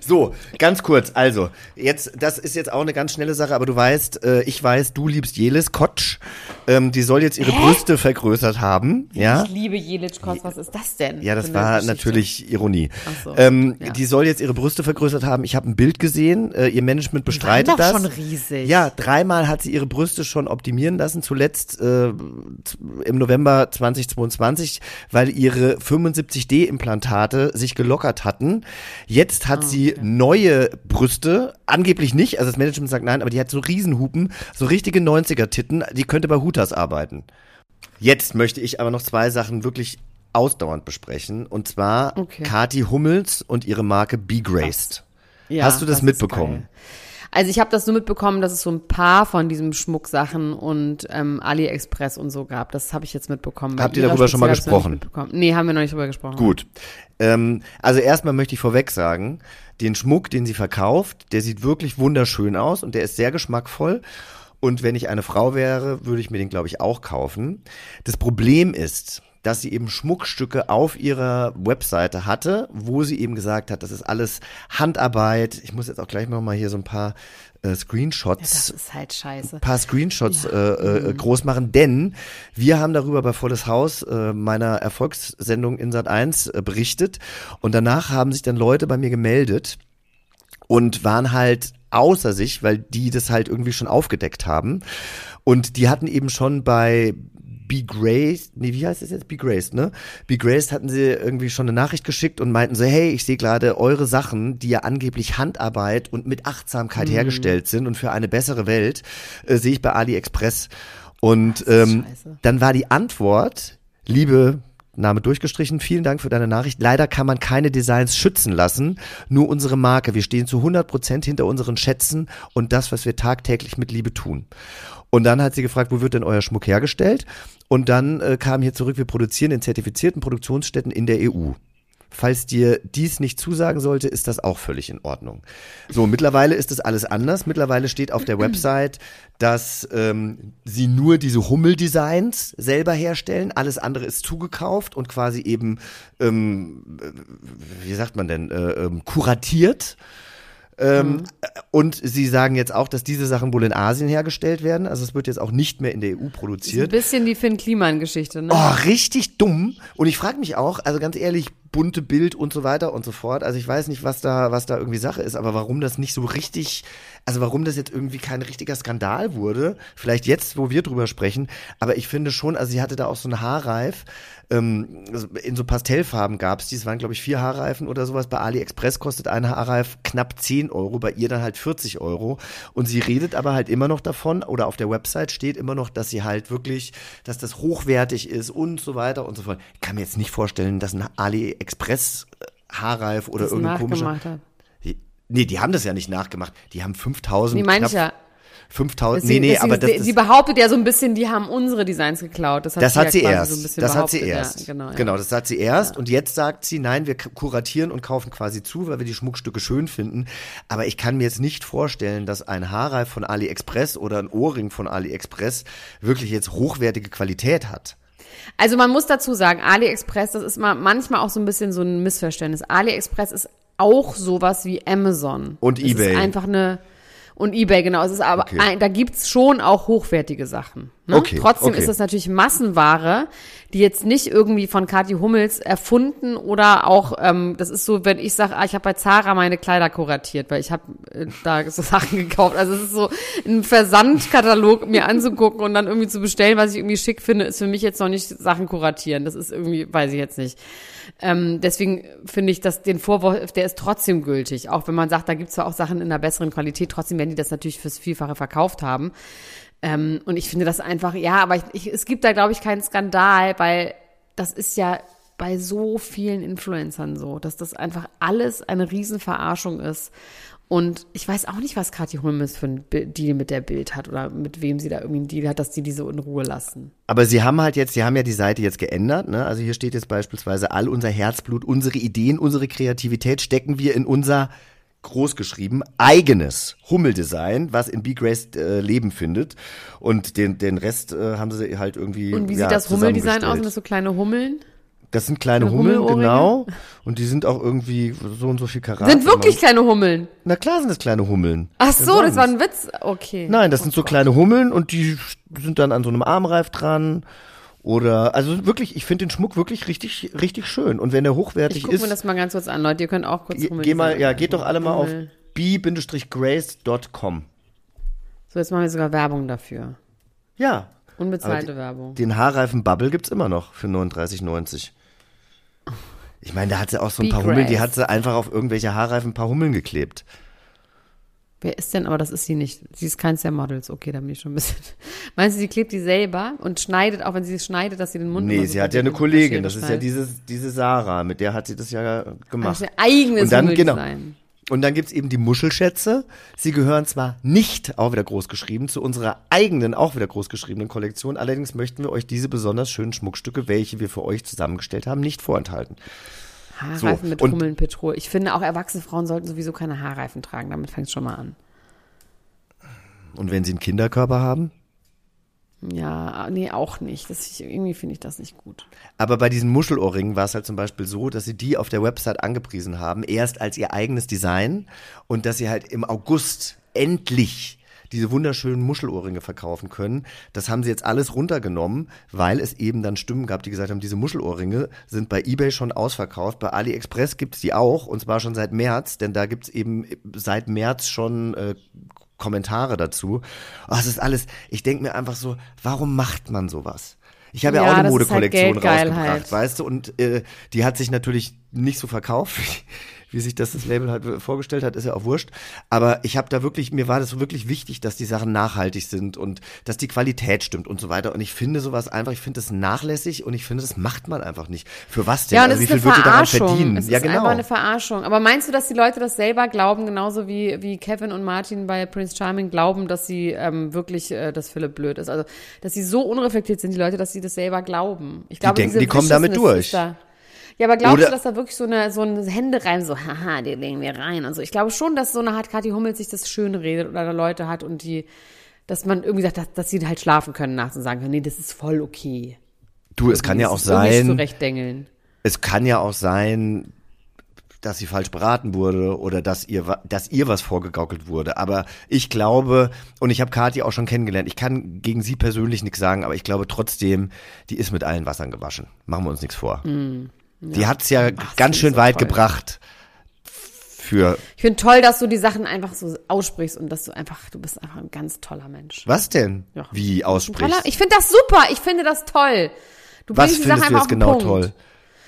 So, ganz kurz, also, jetzt, das ist jetzt auch eine ganz schnelle Sache, aber du weißt, äh, ich weiß, du liebst Jelis Kotsch. Ähm, die soll jetzt ihre Brüste vergrößert haben, ja?
Ich liebe Jelitschkos. Was ist das denn?
Ja, das war natürlich Ironie.
Ach so,
ähm,
ja.
Die soll jetzt ihre Brüste vergrößert haben. Ich habe ein Bild gesehen. Äh, ihr Management bestreitet das.
schon riesig.
Ja, dreimal hat sie ihre Brüste schon optimieren lassen. Zuletzt äh, im November 2022, weil ihre 75D-Implantate sich gelockert hatten. Jetzt hat sie neue Brüste. Angeblich nicht. Also das Management sagt nein, aber die hat so Riesenhupen, so richtige 90er-Titten. Die könnte bei Hutas arbeiten. Jetzt möchte ich aber noch zwei Sachen wirklich ausdauernd besprechen. Und zwar
Okay.
Kati Hummels und ihre Marke Be Graced.
Ja,
Hast du das
ist
mitbekommen?
Also ich habe das nur mitbekommen, dass es so ein paar von diesen Schmucksachen und ähm, AliExpress und so gab. Das habe ich jetzt mitbekommen.
Habt ihr darüber schon mal gesprochen?
Nee, haben wir noch nicht drüber gesprochen.
Gut. Ähm, also erstmal möchte ich vorweg sagen, den Schmuck, den sie verkauft, der sieht wirklich wunderschön aus und der ist sehr geschmackvoll. Und wenn ich eine Frau wäre, würde ich mir den, glaube ich, auch kaufen. Das Problem ist, dass sie eben Schmuckstücke auf ihrer Webseite hatte, wo sie eben gesagt hat, das ist alles Handarbeit. Ich muss jetzt auch gleich noch mal hier so ein paar äh, Screenshots
Das ist halt scheiße.
paar Screenshots äh, äh, groß machen, denn wir haben darüber bei Volles Haus äh, meiner Erfolgssendung in Sat 1 äh, berichtet. Und danach haben sich dann Leute bei mir gemeldet und waren halt außer sich, weil die das halt irgendwie schon aufgedeckt haben. Und die hatten eben schon bei Be Graced, nee, wie heißt das jetzt? Be Graced, ne? Be Graced hatten sie irgendwie schon eine Nachricht geschickt und meinten so, hey, ich sehe gerade eure Sachen, die ja angeblich Handarbeit und mit Achtsamkeit hergestellt sind und für eine bessere Welt, äh, sehe ich bei AliExpress. Und ähm,
scheiße.
dann war die Antwort, liebe Name durchgestrichen. Vielen Dank für deine Nachricht. Leider kann man keine Designs schützen lassen, nur unsere Marke. Wir stehen zu 100 Prozent hinter unseren Schätzen und das, was wir tagtäglich mit Liebe tun. Und dann hat sie gefragt, wo wird denn euer Schmuck hergestellt? Und dann äh, kam hier zurück, wir produzieren in zertifizierten Produktionsstätten in der EU. Falls dir dies nicht zusagen sollte, ist das auch völlig in Ordnung. So, mittlerweile ist das alles anders. Mittlerweile steht auf der Website, dass ähm, sie nur diese Hummeldesigns selber herstellen. Alles andere ist zugekauft und quasi eben, ähm, äh, wie sagt man denn, äh, ähm, kuratiert. Ähm, Und sie sagen jetzt auch, dass diese Sachen wohl in Asien hergestellt werden. Also es wird jetzt auch nicht mehr in der EU
Ein
produziert.
bisschen die Finn Kliman-Geschichte, ne?
Oh, richtig dumm. Und ich frage mich auch, also ganz ehrlich, bunte Bild und so weiter und so fort. Also ich weiß nicht, was da, was da irgendwie Sache ist, aber warum das nicht so richtig, also warum das jetzt irgendwie kein richtiger Skandal wurde. Vielleicht jetzt, wo wir drüber sprechen. Aber ich finde schon, also sie hatte da auch so einen Haarreif. Ähm, also in so Pastellfarben gab's die. Es waren, glaube ich, vier Haarreifen oder sowas. Bei AliExpress kostet ein Haarreif knapp 10 Euro, bei ihr dann halt 40 Euro. Und sie redet aber halt immer noch davon, oder auf der Website steht immer noch, dass sie halt wirklich, dass das hochwertig ist und so weiter und so fort. Ich kann mir jetzt nicht vorstellen, dass ein AliExpress äh, Haarreif oder
das
irgendein komischer.
hat.
Nee, die haben das ja nicht nachgemacht. Die haben 5000.
Nee, meine ich ja.
5000.
Deswegen-
nee, nee,
deswegen-
aber das,
sie,
das,
sie behauptet ja so ein bisschen, die haben unsere Designs geklaut. Das hat
das
sie
hat
ja
sie erst.
So
das hat sie erst.
Ja, genau, ja.
genau, das hat sie erst. Und jetzt sagt sie, nein, wir kuratieren und kaufen quasi zu, weil wir die Schmuckstücke schön finden. Aber ich kann mir jetzt nicht vorstellen, dass ein Haarreif von AliExpress oder ein Ohrring von AliExpress wirklich jetzt hochwertige Qualität hat.
Also man muss dazu sagen, AliExpress, das ist mal manchmal auch so ein bisschen so ein Missverständnis. AliExpress ist auch sowas wie Amazon.
Und
es
eBay.
Ist einfach eine und eBay, genau. Es ist aber,
Okay.
ein, da gibt's schon auch hochwertige Sachen. Ne?
Okay,
Trotzdem
okay.
ist das natürlich Massenware, die jetzt nicht irgendwie von Kathi Hummels erfunden oder auch, ähm, das ist so, wenn ich sage, ah, ich habe bei Zara meine Kleider kuratiert, weil ich habe äh, da so Sachen gekauft. Also es ist so ein Versandkatalog mir anzugucken und dann irgendwie zu bestellen, was ich irgendwie schick finde, ist für mich jetzt noch nicht Sachen kuratieren. Das ist irgendwie, weiß ich jetzt nicht. Ähm, deswegen finde ich, dass den Vorwurf, der ist trotzdem gültig. Auch wenn man sagt, da gibt's zwar auch Sachen in einer besseren Qualität, trotzdem werden die das natürlich fürs Vielfache verkauft haben. Ähm, und ich finde das einfach, ja, aber ich, ich, es gibt da, glaube ich, keinen Skandal, weil das ist ja bei so vielen Influencern so, dass das einfach alles eine Riesenverarschung ist. Und ich weiß auch nicht, was Kathi Hummels für Bi- Deal mit der Bild hat oder mit wem sie da irgendwie einen Deal hat, dass die diese in Ruhe lassen.
Aber sie haben halt jetzt, sie haben ja die Seite jetzt geändert, ne? Also hier steht jetzt beispielsweise, all unser Herzblut, unsere Ideen, unsere Kreativität stecken wir in unser großgeschrieben eigenes Hummeldesign, was in Be Grace äh, Leben findet. Und den, den Rest äh, haben sie halt irgendwie.
Und wie
ja,
sieht das Hummeldesign aus? Sind das so kleine Hummeln?
Das sind kleine Hummeln,
Hummelohrringe?
genau. Und die sind auch irgendwie so und so viel Karat.
Sind wirklich kleine Hummeln.
Na klar sind das kleine Hummeln.
Ach so, das
sonst?
war ein Witz. Okay.
Nein, das sind so kleine Hummeln und die sind dann an so einem Armreif dran. Oder, also wirklich, ich finde den Schmuck wirklich richtig, richtig schön. Und wenn der hochwertig
Ich gucke
ist,
mir das mal ganz kurz an, Leute. Ihr könnt auch kurz Hummeln
geh mal, ja, geht doch alle mal auf b-grace.com.
So, jetzt machen wir sogar Werbung dafür.
Ja.
Unbezahlte
Aber
Werbung.
Den Haarreifen Bubble gibt's immer noch für 39,90. Ich meine, da hat sie auch so ein
Be
paar Hummeln, die hat sie einfach auf irgendwelche Haarreifen ein paar Hummeln geklebt.
Wer ist denn, aber das ist sie nicht. Sie ist keins der Models. Okay, da bin ich schon ein bisschen. Meinst du, sie klebt die selber und schneidet, auch wenn sie es schneidet, dass sie den Mund
Nee, sie hat ja eine Kollegin, das ist ja dieses, diese Sarah, mit der hat sie das ja gemacht.
Also ihr eigenes
Und dann, genau.
Hummeldesign.
Und dann gibt's eben die Muschelschätze. Sie gehören zwar nicht, auch wieder groß geschrieben, zu unserer eigenen, auch wieder groß geschriebenen Kollektion. Allerdings möchten wir euch diese besonders schönen Schmuckstücke, welche wir für euch zusammengestellt haben, nicht vorenthalten.
Haarreifen
So,
mit Hummeln, Petrol. Ich finde auch erwachsene Frauen sollten sowieso keine Haarreifen tragen. Damit fängt es schon mal an.
Und wenn sie einen Kinderkörper haben?
Ja, nee, auch nicht. Das, irgendwie finde ich das nicht gut.
Aber bei diesen Muschelohrringen war es halt zum Beispiel so, dass sie die auf der Website angepriesen haben, erst als ihr eigenes Design und dass sie halt im August endlich diese wunderschönen Muschelohrringe verkaufen können. Das haben sie jetzt alles runtergenommen, weil es eben dann Stimmen gab, die gesagt haben, diese Muschelohrringe sind bei eBay schon ausverkauft. Bei AliExpress gibt es die auch und zwar schon seit März, denn da gibt es eben seit März schon äh, Kommentare dazu. Oh, es ist alles, ich denke mir einfach so, warum macht man sowas? Ich habe ja,
Ja,
auch eine
halt
Modekollektion
Geldgeilheit.
rausgebracht, weißt du, und äh, die hat sich natürlich nicht so verkauft wie, sich das das Label halt vorgestellt hat, ist ja auch wurscht. Aber ich habe da wirklich, mir war das wirklich wichtig, dass die Sachen nachhaltig sind und dass die Qualität stimmt und so weiter. Und ich finde sowas einfach, ich finde das nachlässig und ich finde, das macht man einfach nicht. Für was denn?
Ja, und
also, wie
ist
viel wird ihr daran verdienen?
Es
ja,
ist
genau.
einfach eine Verarschung. Aber meinst du, dass die Leute das selber glauben, genauso wie, wie Kevin und Martin bei Prince Charming glauben, dass sie ähm, wirklich, äh, dass Philipp blöd ist? Also, dass sie so unreflektiert sind, die Leute, dass sie das selber glauben. Ich glaube,
denken,
diese
die kommen damit durch.
Da. Ja, aber glaubst
Oder-
du, dass da wirklich so eine, so eine Hände rein, so, haha, die legen wir rein und so? Ich glaube schon, dass so eine Art Kathi Hummels sich das schön redet oder da Leute hat und die, dass man irgendwie sagt, dass, dass sie halt schlafen können nachts und sagen können, nee, das ist voll okay.
du, es kann ja auch sein,
zurechtdengeln.
es kann ja auch sein, dass sie falsch beraten wurde oder dass ihr, dass ihr was vorgegaukelt wurde. Aber ich glaube, und ich habe Kathi auch schon kennengelernt, ich kann gegen sie persönlich nichts sagen, aber ich glaube trotzdem, die ist mit allen Wassern gewaschen. Machen wir uns nichts vor. Die hat's ja
das
ganz schön weit
toll.
gebracht für,
Ich finde toll, dass du die Sachen einfach so aussprichst und dass du einfach, du bist einfach ein ganz toller Mensch.
was denn?
Ja.
Wie aussprichst?
Ich finde das super, ich finde das toll. Du
Was
bringst die
findest du
einfach
jetzt genau
Punkt.
toll?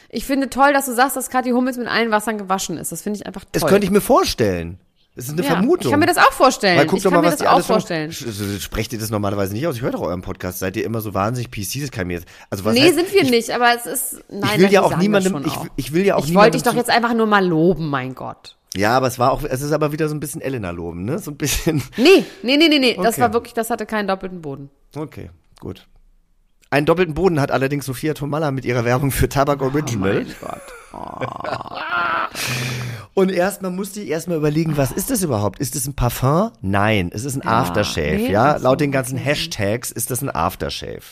Ich finde toll, dass du sagst, dass Kathi Hummels mit allen Wassern gewaschen ist. Das finde ich einfach toll.
Das könnte ich mir vorstellen. Das ist eine
ja,
Vermutung.
Ich kann mir das auch vorstellen.
Weil guck
ich
doch
kann
mal,
mir
was
das auch vorstellen.
Sprecht ihr das normalerweise nicht aus? Ich höre doch euren Podcast. Seid ihr immer so wahnsinnig PC? Das kann mir jetzt. Also was
Nee,
heißt,
sind wir
ich,
nicht, aber es ist, nein,
Ich will ja auch niemandem,
das
ich, ich will ja auch
Ich wollte dich doch jetzt einfach nur mal loben, mein Gott.
Ja, aber es war auch, es ist aber wieder so ein bisschen Elena loben, ne? So ein bisschen.
Nee, nee, nee, nee, nee. Das
Okay.
war wirklich, das hatte keinen doppelten Boden.
Okay, gut. Einen doppelten Boden hat allerdings Sophia Tomalla mit ihrer Werbung für Tabak Original.
Oh Gott.
Und erstmal musste ich erstmal überlegen, was ist das überhaupt? Ist das ein Parfum? Nein, es ist ein Aftershave,
nee,
ja? Laut den ganzen Hashtags ist das ein Aftershave.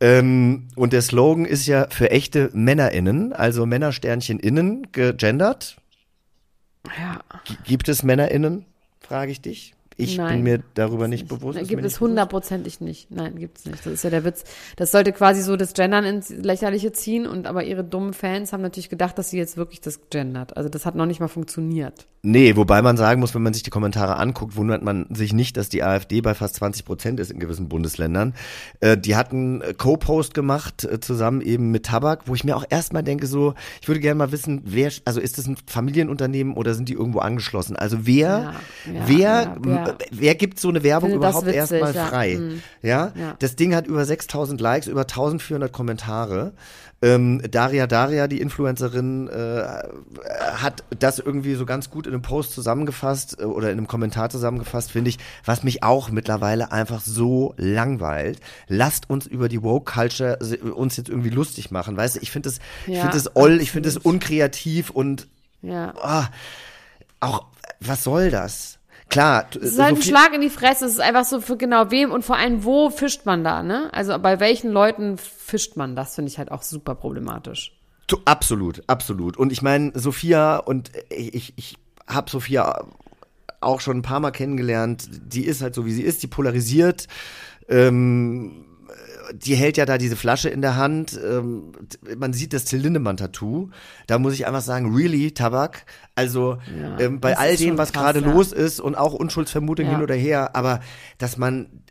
Ähm, und der Slogan ist ja für echte MännerInnen, also Männersternchen innen, gegendert.
Ja.
G- Gibt es MännerInnen? Frage ich dich. Ich
Nein.
bin mir darüber nicht bewusst.
Nein, gibt es hundertprozentig nicht. Nein, gibt's nicht. Das ist ja der Witz. Das sollte quasi so das Gendern ins Lächerliche ziehen und aber ihre dummen Fans haben natürlich gedacht, dass sie jetzt wirklich das gendert. Also das hat noch nicht mal funktioniert.
Nee, wobei man sagen muss, wenn man sich die Kommentare anguckt, wundert man sich nicht, dass die AfD bei fast 20 Prozent ist in gewissen Bundesländern. Äh, die hatten äh, Co-Post gemacht, äh, zusammen eben mit Tabak, wo ich mir auch erstmal denke, so, ich würde gerne mal wissen, wer, also ist das ein Familienunternehmen oder sind die irgendwo angeschlossen? Also wer,
Ja, ja,
wer,
ja, wer-
m- wer gibt so eine Werbung überhaupt
witzig,
erstmal frei?
Mhm.
Ja?
Ja.
das Ding hat über 6000 Likes, über 1400 Kommentare. Ähm, Daria Daria, die Influencerin, äh, hat das irgendwie so ganz gut in einem Post zusammengefasst äh, oder in einem Kommentar zusammengefasst, finde ich, was mich auch mittlerweile einfach so langweilt. Lasst uns über die Woke Culture se- uns jetzt irgendwie lustig machen, weißt du? Ich finde das, ich
Ja,
finde das oll, ich finde das unkreativ und
Ja.
ah, auch was soll das? Klar,
Es ist halt ein Schlag in die Fresse. Es ist einfach so für genau wem und vor allem wo fischt man da, ne? Also bei welchen Leuten fischt man? Das finde ich halt auch super problematisch.
Tu- Absolut, absolut. Und ich meine, Sophia und ich, ich, ich habe Sophia auch schon ein paar Mal kennengelernt. Die ist halt so, wie sie ist. Die polarisiert. Ähm, die hält ja da diese Flasche in der Hand. Ähm, man sieht das Till Lindemann-Tattoo. Da muss ich einfach sagen, really, Tabak. Also
Ja,
ähm, bei all dem, was gerade
ja.
los ist und auch Unschuldsvermutung
Ja.
hin oder her, aber dass man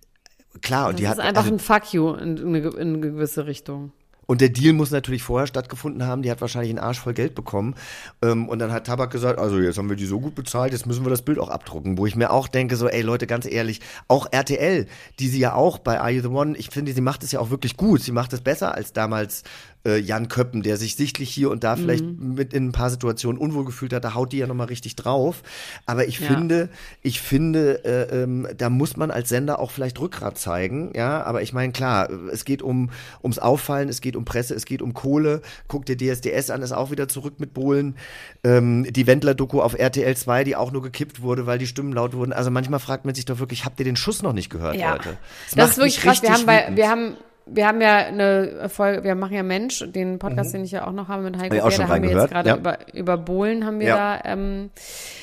klar und
Das
die
ist
hat
einfach
also,
ein Fuck you in, in eine gewisse Richtung.
Und der Deal muss natürlich vorher stattgefunden haben. Die hat wahrscheinlich einen Arsch voll Geld bekommen. Ähm, und dann hat Tabak gesagt, also jetzt haben wir die so gut bezahlt, jetzt müssen wir das Bild auch abdrucken. Wo ich mir auch denke, so, ey Leute, ganz ehrlich, auch RTL, die sie ja auch bei Are You The One, ich finde, sie macht es ja auch wirklich gut. Sie macht es besser als damals äh, Jan Köppen, der sich sichtlich hier und da vielleicht
Mhm.
mit in ein paar Situationen unwohl gefühlt hat. Da haut die ja nochmal richtig drauf. Aber ich
Ja.
finde, ich finde, äh, ähm, da muss man als Sender auch vielleicht Rückgrat zeigen, ja. Aber ich meine, klar, es geht um ums Auffallen, es geht um Presse, es geht um Kohle. Guck dir DSDS an, ist auch wieder zurück mit Bohlen. Ähm, die Wendler-Doku auf RTL 2, die auch nur gekippt wurde, weil die Stimmen laut wurden. Also manchmal fragt man sich doch wirklich, habt ihr den Schuss noch nicht gehört,
Ja.
Leute?
Das,
macht
ist wirklich krass. Wir haben, bei, wir haben wir haben ja eine Folge, wir machen ja Mensch, den Podcast, den ich ja auch noch habe mit Heiko
Mhm. Schon
da haben wir jetzt gerade
ja.
über, über Bohlen haben wir
Ja.
da, ähm,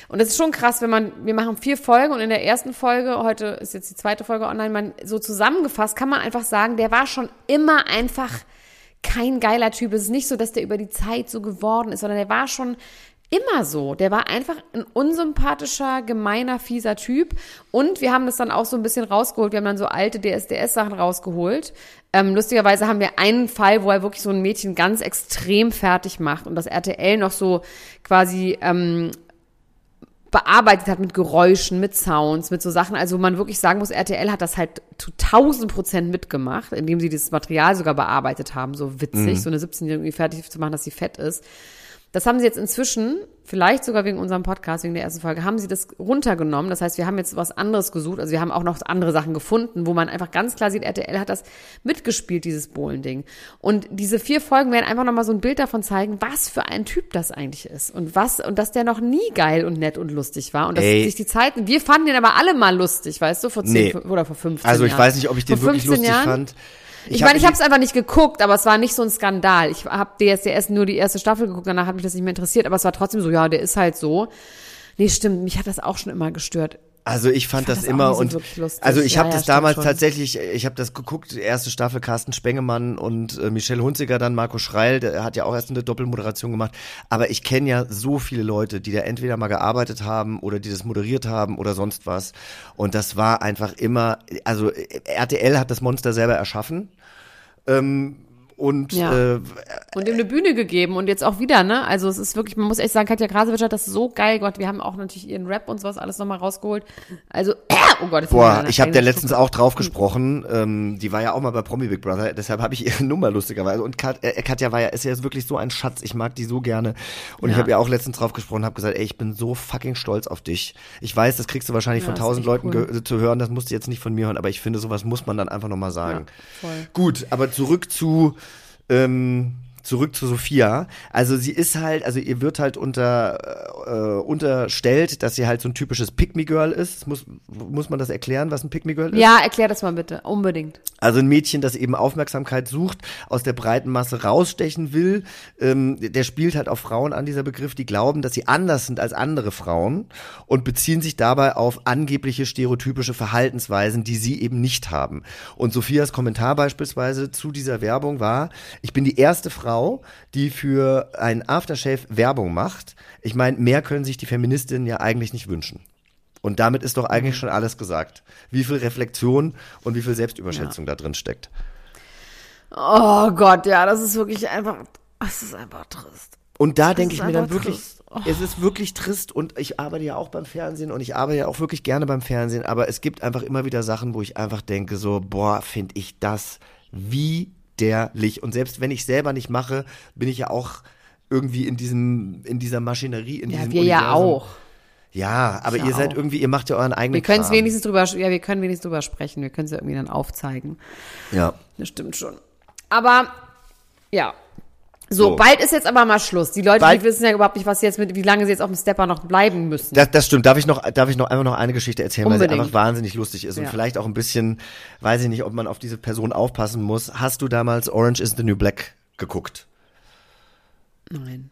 und es ist schon krass, wenn man, wir machen vier Folgen und in der ersten Folge, heute ist jetzt die zweite Folge online, man, so zusammengefasst kann man einfach sagen, der war schon immer einfach kein geiler Typ. Es ist nicht so, dass der über die Zeit so geworden ist, sondern der war schon immer so. Der war einfach ein unsympathischer, gemeiner, fieser Typ. Und wir haben das dann auch so ein bisschen rausgeholt. Wir haben dann so alte DSDS-Sachen rausgeholt. Ähm, lustigerweise haben wir einen Fall, wo er wirklich so ein Mädchen ganz extrem fertig macht und das RTL noch so quasi ähm, bearbeitet hat mit Geräuschen, mit Sounds, mit so Sachen. Also wo man wirklich sagen muss, RTL hat das halt zu 1000 Prozent mitgemacht, indem sie dieses Material sogar bearbeitet haben. So witzig, so eine 17-Jährige fertig zu machen, dass sie fett ist. Das haben sie jetzt inzwischen, vielleicht sogar wegen unserem Podcast, wegen der ersten Folge, haben sie das runtergenommen. Das heißt, wir haben jetzt was anderes gesucht. Also wir haben auch noch andere Sachen gefunden, wo man einfach ganz klar sieht, RTL hat das mitgespielt, dieses Bohlending. Und diese vier Folgen werden einfach nochmal so ein Bild davon zeigen, was für ein Typ das eigentlich ist. Und was, und dass der noch nie geil und nett und lustig war. Und dass
Ey.
sich die Zeiten, wir fanden den aber alle mal lustig, weißt du, vor zehn
Nee.
oder vor 15
Also ich
Jahren.
weiß nicht, ob ich den wirklich
15
lustig
Jahren?
fand.
Ich,
hab
meine, ich habe es einfach nicht geguckt, aber es war nicht so ein Skandal. Ich habe DSDS nur die erste Staffel geguckt, danach hat mich das nicht mehr interessiert, aber es war trotzdem so, ja, der ist halt so. Nee, stimmt, mich hat das auch schon immer gestört.
Also ich fand,
fand
das,
das
immer
so
und also ich
Ja,
habe
ja,
das damals
schon.
tatsächlich, ich habe das geguckt, erste Staffel Carsten Spengemann und äh, Michelle Hunziker, dann Marco Schreil, der hat ja auch erst eine Doppelmoderation gemacht. Aber ich kenne ja so viele Leute, die da entweder mal gearbeitet haben oder die das moderiert haben oder sonst was. Und das war einfach immer, also RTL hat das Monster selber erschaffen. Ähm, und
Ja.
äh,
Und ihm eine Bühne gegeben und jetzt auch wieder, ne? Also es ist wirklich, man muss echt sagen, Katja Krasowitsch hat das so geil Gott, wir haben auch natürlich ihren Rap und sowas alles nochmal rausgeholt. Also, oh Gott, jetzt
Boah, ich habe der letztens auch drauf gesprochen. Ähm, die war ja auch mal bei Promi Big Brother, deshalb habe ich ihre Nummer lustigerweise. Und Kat, äh, Katja war ja, ist ja wirklich so ein Schatz. Ich mag die so gerne. Und ich
Ja.
habe ja auch letztens drauf gesprochen, habe gesagt, ey, ich bin so fucking stolz auf dich. Ich weiß, das kriegst du wahrscheinlich
Ja,
von tausend Leuten
cool.
zu hören. Das musst du jetzt nicht von mir hören, aber ich finde, sowas muss man dann einfach nochmal sagen.
Ja, voll.
Gut, aber zurück zu ähm, zurück zu Sophia. Also sie ist halt, also ihr wird halt unter äh, unterstellt, dass sie halt so ein typisches Pick-me-Girl ist. Muss, muss man das erklären, was ein Pick-me-Girl ist?
Ja, erklär das mal bitte, unbedingt.
Also ein Mädchen, das eben Aufmerksamkeit sucht, aus der breiten Masse rausstechen will. Ähm, der spielt halt auf Frauen an, dieser Begriff, die glauben, dass sie anders sind als andere Frauen und beziehen sich dabei auf angebliche stereotypische Verhaltensweisen, die sie eben nicht haben. Und Sophias Kommentar beispielsweise zu dieser Werbung war, ich bin die erste Frau, die für ein Aftershave Werbung macht. Ich meine, mehr können sich die Feministinnen ja eigentlich nicht wünschen. Und damit ist doch eigentlich schon alles gesagt. Wie viel Reflexion und wie viel Selbstüberschätzung da drin steckt.
Oh Gott, ja, das ist wirklich einfach, das ist einfach trist.
Und da denke ich mir dann wirklich.
Oh.
es ist wirklich trist und ich arbeite ja auch beim Fernsehen und ich arbeite ja auch wirklich gerne beim Fernsehen, aber es gibt einfach immer wieder Sachen, wo ich einfach denke so, boah, finde ich das widerlich. Und selbst wenn ich selber nicht mache, bin ich ja auch irgendwie in diesem, in dieser Maschinerie, in
Ja,
diesem
wir ja
Universum.
auch.
Ja, aber
Ja
ihr seid
auch.
irgendwie, ihr macht ja euren eigenen
Wir können es wenigstens drüber, ja, wir können wenigstens drüber sprechen. Wir können es ja irgendwie dann aufzeigen.
Ja.
Das stimmt schon. Aber, ja. So,
So.
bald ist jetzt aber mal Schluss. Die Leute,
Bald-
die wissen ja überhaupt nicht, was sie jetzt mit, wie lange sie jetzt auf dem Stepper noch bleiben müssen.
Das, das stimmt. Darf ich noch, darf ich noch einfach noch eine Geschichte erzählen, weil
Unbedingt.
sie einfach wahnsinnig lustig ist und
Ja.
vielleicht auch ein bisschen, weiß ich nicht, ob man auf diese Person aufpassen muss. Hast du damals Orange is the New Black geguckt?
Nein.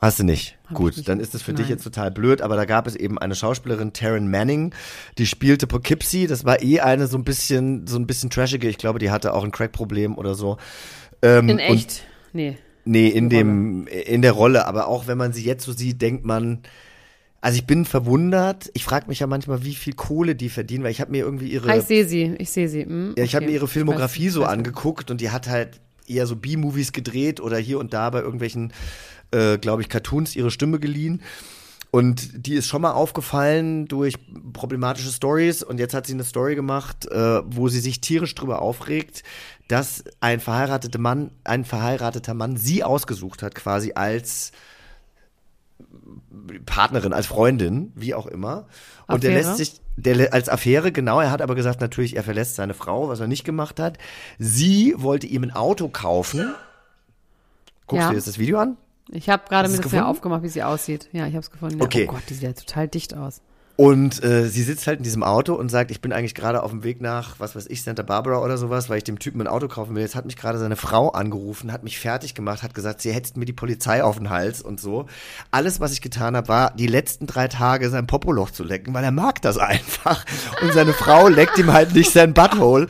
Hast du nicht?
Hab
Gut,
ich nicht
dann ist es für dich
Nein.
jetzt total blöd, aber da gab es eben eine Schauspielerin, Taryn Manning, die spielte Poughkeepsie. Das war eh eine so ein bisschen, so ein bisschen trashige. Ich glaube, die hatte auch ein Crack-Problem oder so. Ähm,
In
und-
echt? Nee.
Nee, in dem, in der Rolle. Aber auch wenn man sie jetzt so sieht, denkt man, also ich bin verwundert. Ich frage mich ja manchmal, wie viel Kohle die verdienen, weil ich habe mir irgendwie ihre,
Ah, ich sehe sie. Ich sehe sie. Hm,
ja, ich habe
okay.
mir ihre Filmografie
weiß,
so angeguckt und die hat halt eher so B-Movies gedreht oder hier und da bei irgendwelchen, äh, glaube ich, Cartoons ihre Stimme geliehen. Und die ist schon mal aufgefallen durch problematische Stories. Und jetzt hat sie eine Story gemacht, äh, wo sie sich tierisch drüber aufregt, dass ein verheirateter Mann, ein verheirateter Mann sie ausgesucht hat, quasi als Partnerin, als Freundin, wie auch immer. Und der
Affäre?
lässt sich, der als Affäre, genau, er hat aber gesagt, natürlich, er verlässt seine Frau, was er nicht gemacht hat. Sie wollte ihm ein Auto kaufen. Guckst
Ja.
du dir jetzt das Video an?
Ich habe gerade mir das ja aufgemacht, wie sie aussieht. Ja, ich habe es gefunden.
Okay.
Oh Gott, die sieht ja total dicht aus.
Und äh, sie sitzt halt in diesem Auto und sagt, ich bin eigentlich gerade auf dem Weg nach, was weiß ich, Santa Barbara oder sowas, weil ich dem Typen ein Auto kaufen will. Jetzt hat mich gerade seine Frau angerufen, hat mich fertig gemacht, hat gesagt, sie hetzt mir die Polizei auf den Hals und so. Alles, was ich getan habe, war, die letzten drei Tage sein Popoloch zu lecken, weil er mag das einfach. Und seine Frau leckt ihm halt nicht sein Butthole.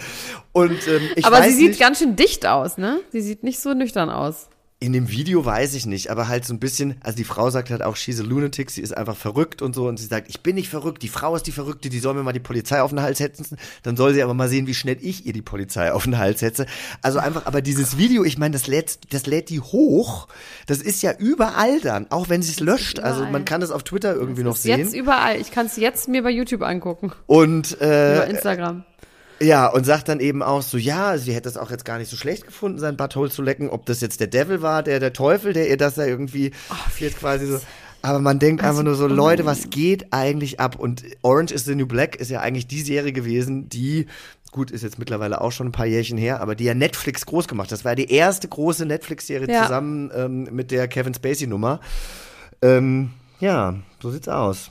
Und ähm, ich
Aber
weiß
sie sieht
nicht,
ganz schön dicht aus, ne? Sie sieht nicht so nüchtern aus.
In dem Video weiß ich nicht, aber halt so ein bisschen, also die Frau sagt halt auch, she's a lunatic, sie ist einfach verrückt und so und sie sagt, ich bin nicht verrückt, die Frau ist die Verrückte, die soll mir mal die Polizei auf den Hals setzen, dann soll sie aber mal sehen, wie schnell ich ihr die Polizei auf den Hals setze. Also einfach, aber dieses Video, ich meine, das lädt, das lädt die hoch, das ist ja überall dann, auch wenn sie es löscht, also man kann das auf Twitter irgendwie noch
Ist
sehen.
Jetzt überall. Ich kann es jetzt mir bei YouTube angucken.
Und äh,
Über Instagram.
Ja, und sagt dann eben auch so, ja, sie hätte es auch jetzt gar nicht so schlecht gefunden, sein Butthole zu lecken, ob das jetzt der Devil war, der der Teufel, der ihr das da irgendwie jetzt quasi so. Aber man denkt einfach nur so, Leute, was geht eigentlich ab? Und Orange is the New Black ist ja eigentlich die Serie gewesen, die, gut, ist jetzt mittlerweile auch schon ein paar Jährchen her, aber die ja Netflix groß gemacht hat. Das war die erste große Netflix-Serie
Ja.
zusammen ähm, mit der Kevin Spacey-Nummer. Ähm, ja, so sieht's aus.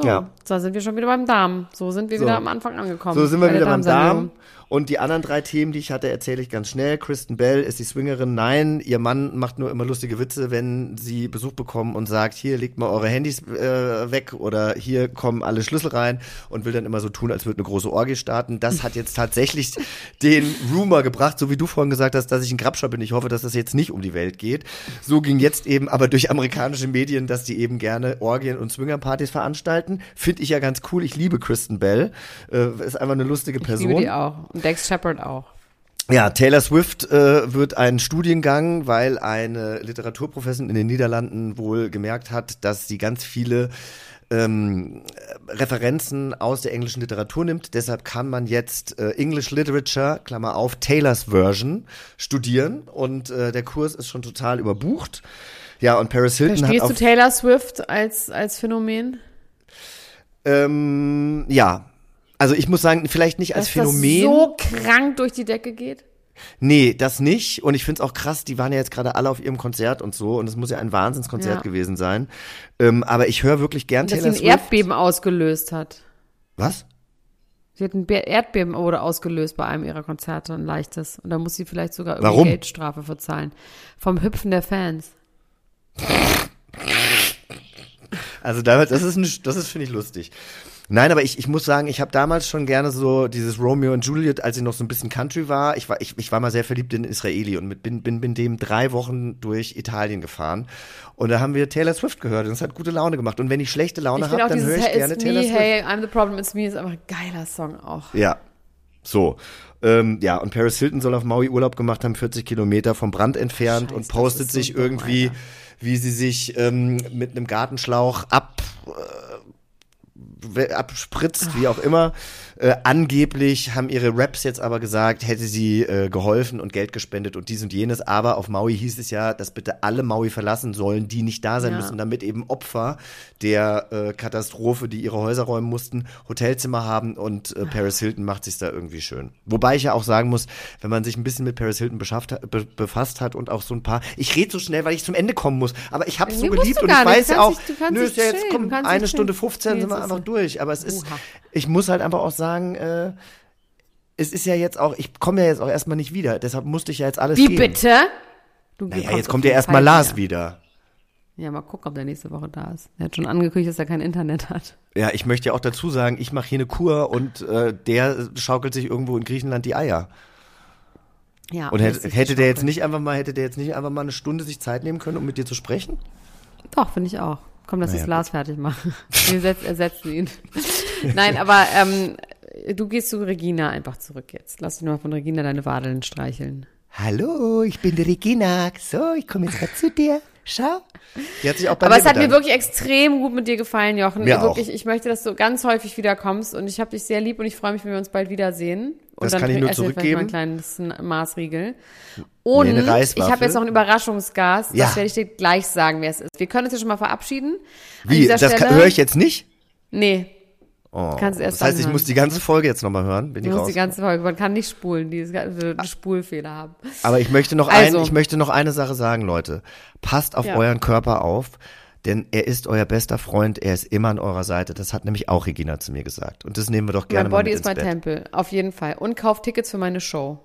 So,
Ja.
da sind wir schon wieder beim Darm. So sind wir
So.
wieder am Anfang angekommen.
So sind wir wieder beim. Darm. Und die anderen drei Themen, die ich hatte, erzähle ich ganz schnell. Kristen Bell ist die Swingerin. Nein, ihr Mann macht nur immer lustige Witze, wenn sie Besuch bekommen und sagt, hier legt mal eure Handys äh, weg oder hier kommen alle Schlüssel rein und will dann immer so tun, als würde eine große Orgie starten. Das hat jetzt tatsächlich den Rumor gebracht, so wie du vorhin gesagt hast, dass ich ein Grabscher bin. Ich hoffe, dass das jetzt nicht um die Welt geht. So ging jetzt eben aber durch amerikanische Medien, dass die eben gerne Orgien und Swingerpartys veranstalten. Finde ich ja ganz cool. Ich liebe Kristen Bell. Äh, ist einfach eine lustige
Ich
Person.
liebe die auch. Und Dex Shepard auch.
Ja, Taylor Swift äh, wird einen Studiengang, weil eine Literaturprofessorin in den Niederlanden wohl gemerkt hat, dass sie ganz viele ähm, Referenzen aus der englischen Literatur nimmt. Deshalb kann man jetzt äh, English Literature, Klammer auf, Taylors Version studieren und äh, der Kurs ist schon total überbucht. Ja, und Paris Hilton
Verstehst
hat
du
auf,
Taylor Swift als, als Phänomen?
ähm, ja, also ich muss sagen, vielleicht nicht als
Dass
Phänomen.
das so krank durch die Decke geht?
Nee, das nicht. Und ich find's auch krass, die waren ja jetzt gerade alle auf ihrem Konzert und so. Und es muss ja ein Wahnsinnskonzert
Ja.
gewesen sein. Ähm, aber ich höre wirklich gern
Dass sie
Taylor
ein
Swift.
Erdbeben ausgelöst hat.
Was?
Sie hat ein Be- Erdbeben wurde ausgelöst bei einem ihrer Konzerte, ein leichtes. Und da muss sie vielleicht sogar irgendwie
Warum?
Geldstrafe für zahlen. Vom Hüpfen der Fans.
Also damit, das ist, ein, das ist finde ich lustig. Nein, aber ich, ich muss sagen, ich habe damals schon gerne so dieses Romeo und Juliet, als ich noch so ein bisschen Country war. Ich war, ich, ich war mal sehr verliebt in Israeli und mit, bin, bin, bin dem drei Wochen durch Italien gefahren. Und da haben wir Taylor Swift gehört und es hat gute Laune gemacht. Und wenn ich schlechte Laune habe, dann höre ich
Hey,
gerne
It's
Taylor
Me,
Swift.
Hey, I'm the Problem, It's Me ist einfach ein geiler Song auch.
Ja. So. Ähm, ja, und Paris Hilton soll auf Maui Urlaub gemacht haben, 40 Kilometer vom Brand entfernt
Scheiß,
und postet
so
sich
dumm,
irgendwie,
Alter.
Wie sie sich ähm, mit einem Gartenschlauch ab we- abspritzt, wie auch immer. Äh, angeblich haben ihre Raps jetzt aber gesagt, hätte sie äh, geholfen und Geld gespendet und dies und jenes. Aber auf Maui hieß es ja, dass bitte alle Maui verlassen sollen, die nicht da sein
Ja.
müssen, damit eben Opfer der äh, Katastrophe, die ihre Häuser räumen mussten, Hotelzimmer haben und äh, Paris Hilton macht sich da irgendwie schön. Wobei ich ja auch sagen muss, wenn man sich ein bisschen mit Paris Hilton beschafft, hat- be befasst hat und auch so ein paar, ich rede so schnell, weil ich zum Ende kommen muss, aber ich habe so
Nee, musst
geliebt und ich weiß ja auch,
dich-
nö, ist ja jetzt
chillen.
komm,
Du kannst
eine Stunde
chillen.
15
Nee,
sind wir
es
einfach
so.
durch, aber es ist,
Oha.
ich muss halt einfach auch sagen, äh, es ist ja jetzt auch, ich komme ja jetzt auch erstmal nicht wieder, deshalb musste ich ja jetzt alles
Wie
geben.
bitte? Du
Naja, jetzt kommt ja erstmal Lars wieder.
Ja, mal gucken, ob der nächste Woche da ist. Er hat schon angekündigt, dass er kein Internet hat.
Ja, ich möchte ja auch dazu sagen, ich mache hier eine Kur und äh, der schaukelt sich irgendwo in Griechenland die Eier.
Ja,
Und hätte, hätte der jetzt nicht einfach mal, hätte der jetzt nicht einfach mal eine Stunde sich Zeit nehmen können, um mit dir zu sprechen?
Doch, finde ich auch. Komm, lass
Naja,
das Lars fertig machen. Wir setz, ersetzen ihn. Nein, aber ähm, du gehst zu Regina einfach zurück jetzt. Lass dich nur mal von Regina deine Wadeln streicheln.
Hallo, ich bin die Regina. So, ich komme jetzt gerade zu dir. Schau. Die hat sich auch bei
Aber
mir
es hat mir wirklich extrem gut mit dir gefallen, Jochen.
Mir auch.
wirklich, ich möchte, dass du ganz häufig wiederkommst und ich habe dich sehr lieb und ich freue mich, wenn wir uns bald wiedersehen. Und
Das
dann
kann ich nur
mal ein
zurückgeben.
kleines Maßriegel. Und
eine
ich habe jetzt noch einen Überraschungsgast.
Ja.
Das werde ich dir gleich sagen, wer es ist. Wir können uns ja schon mal verabschieden.
Wie, das höre ich jetzt nicht?
Nee,
Oh. Das heißt, ich muss die ganze Folge jetzt nochmal hören, bin ich
Du musst die ganze Folge, man kann nicht spulen, die einen Spulfehler haben.
Aber ich möchte noch
Also.
ein, ich möchte noch eine Sache sagen, Leute. Passt auf
Ja.
euren Körper auf, denn er ist euer bester Freund, er ist immer an eurer Seite. Das hat nämlich auch Regina zu mir gesagt. Und das nehmen wir doch gerne
mein
mal
Body
mit
ist mein
Bett.
Tempel, auf jeden Fall. Und kauft Tickets für meine Show.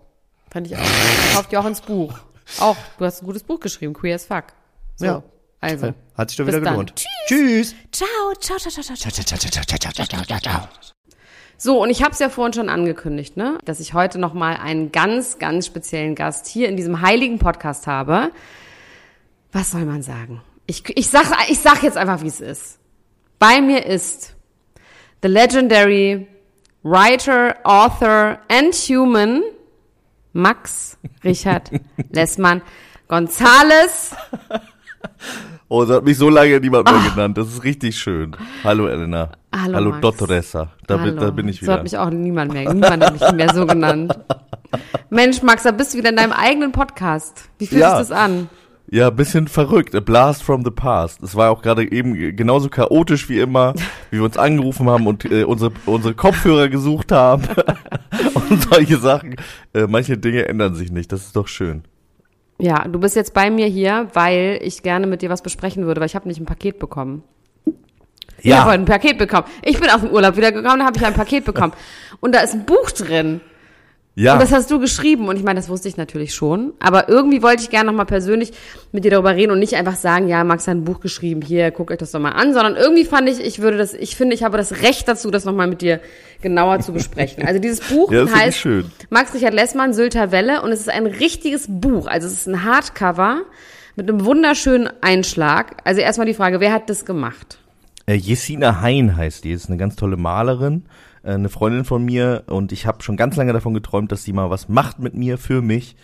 Fand ich auch. Kauft ihr auch ins Buch. Auch, du hast ein gutes Buch geschrieben, Queer as Fuck. So,
Ja.
Also.
Hat sich doch wieder gelohnt. Tschüss.
Ciao, ciao, ciao, ciao, ciao, ciao.
Ciao, ciao, ciao, ciao, ciao, ciao, ciao, ciao.
So, und ich habe es ja vorhin schon angekündigt, ne? dass ich heute nochmal einen ganz, ganz speziellen Gast hier in diesem heiligen Podcast habe. Was soll man sagen? Ich, ich, sag, ich sag jetzt einfach, wie es ist. Bei mir ist the legendary writer, author and human Max Richard Lessmann Gonzales.
Oh, das hat mich so lange niemand mehr genannt. Das ist richtig schön. Hallo Elena.
Hallo,
Hallo
Max.
Dottoressa. Da, bin- da bin ich
So hat
wieder.
mich auch niemand mehr. Niemand hat mich mehr so genannt. Mensch, Max, da bist du wieder in deinem eigenen Podcast. Wie fühlt
Ja.
sich das an?
Ja, bisschen verrückt. A blast from the past. Es war auch gerade eben genauso chaotisch wie immer, wie wir uns angerufen haben und äh, unsere, unsere Kopfhörer gesucht haben. und solche Sachen. Äh, manche Dinge ändern sich nicht. Das ist doch schön.
Ja, du bist jetzt bei mir hier, weil ich gerne mit dir was besprechen würde, weil ich habe nicht ein Paket bekommen. Ich habe ein Paket bekommen. Ich bin aus dem Urlaub wiedergekommen, da habe ich ein Paket bekommen. Und da ist ein Buch drin.
Ja.
Und das hast du geschrieben. Und ich meine, das wusste ich natürlich schon. Aber irgendwie wollte ich gerne nochmal persönlich mit dir darüber reden und nicht einfach sagen, ja, Max hat ein Buch geschrieben, hier, guckt euch das doch mal an, sondern irgendwie fand ich, ich würde das, ich finde, ich habe das Recht dazu, das nochmal mit dir genauer zu besprechen. Also dieses Buch
Ja,
heißt
schön.
Max Richard Lessmann, Sylter Welle und es ist ein richtiges Buch. Also es ist ein Hardcover mit einem wunderschönen Einschlag. Also erstmal die Frage, wer hat das gemacht?
Äh, Jesina Hein heißt die, ist eine ganz tolle Malerin, eine Freundin von mir und ich habe schon ganz lange davon geträumt, dass sie mal was macht mit mir, für mich.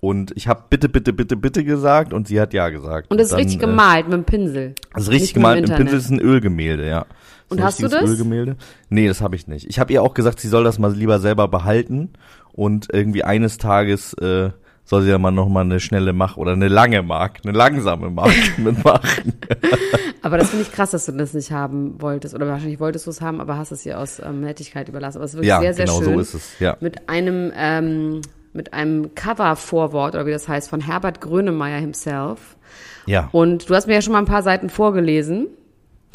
Und ich habe bitte, bitte, bitte, bitte gesagt und sie hat ja gesagt.
Und es ist
dann,
richtig
äh,
gemalt mit dem Pinsel.
Also richtig
Nicht nur
gemalt mit dem. Pinsel ist ein Ölgemälde, ja. Ist
Und hast du das?
Ölgemälde? Nee, das habe ich nicht. Ich habe ihr auch gesagt, sie soll das mal lieber selber behalten und irgendwie eines Tages äh, soll sie ja mal noch mal eine schnelle Mach oder eine lange Mark, eine langsame Mark mitmachen.
Aber das finde ich krass, dass du das nicht haben wolltest. Oder wahrscheinlich wolltest du es haben, aber hast es ihr aus ähm, Nettigkeit überlassen. Aber es ist wirklich
ja,
sehr, sehr
genau
schön.
so ist es. Ja.
Mit einem, ähm, mit einem Cover-Vorwort, oder wie das heißt, von Herbert Grönemeyer himself.
Ja.
Und du hast mir ja schon mal ein paar Seiten vorgelesen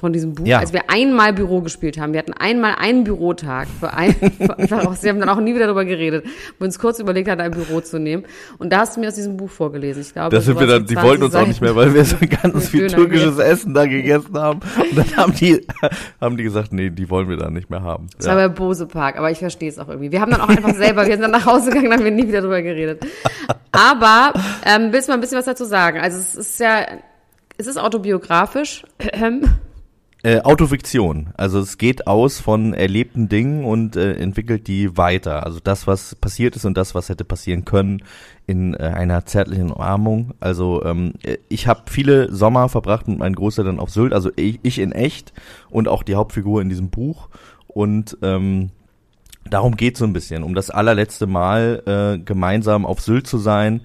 von diesem Buch,
Ja.
als wir einmal Büro gespielt haben. Wir hatten einmal einen Bürotag für ein, sie haben dann auch nie wieder darüber geredet, wo uns kurz überlegt hatten, ein Büro zu nehmen. Und da hast du mir aus diesem Buch vorgelesen. Ich glaube,
Da sind wir dann, die
20
wollten uns auch nicht mehr, weil wir so ganz viel
Döner
türkisches Essen da gegessen haben. Und dann haben die, haben die gesagt, nee, die wollen wir da nicht mehr haben.
Das war bei Bose Park, aber ich verstehe es auch irgendwie. Wir haben dann auch einfach selber, wir sind dann nach Hause gegangen, dann haben wir nie wieder drüber geredet. Aber ähm, willst du mal ein bisschen was dazu sagen? Also es ist ja, es ist autobiografisch.
Äh, Autofiktion. Also es geht aus von erlebten Dingen und äh, entwickelt die weiter. Also das, was passiert ist und das, was hätte passieren können in äh, einer zärtlichen Umarmung. Also ähm, äh, ich habe viele Sommer verbracht mit meinen Großeltern auf Sylt. Also ich, ich in echt und auch die Hauptfigur in diesem Buch. Und ähm, darum geht so ein bisschen, um das allerletzte Mal äh, gemeinsam auf Sylt zu sein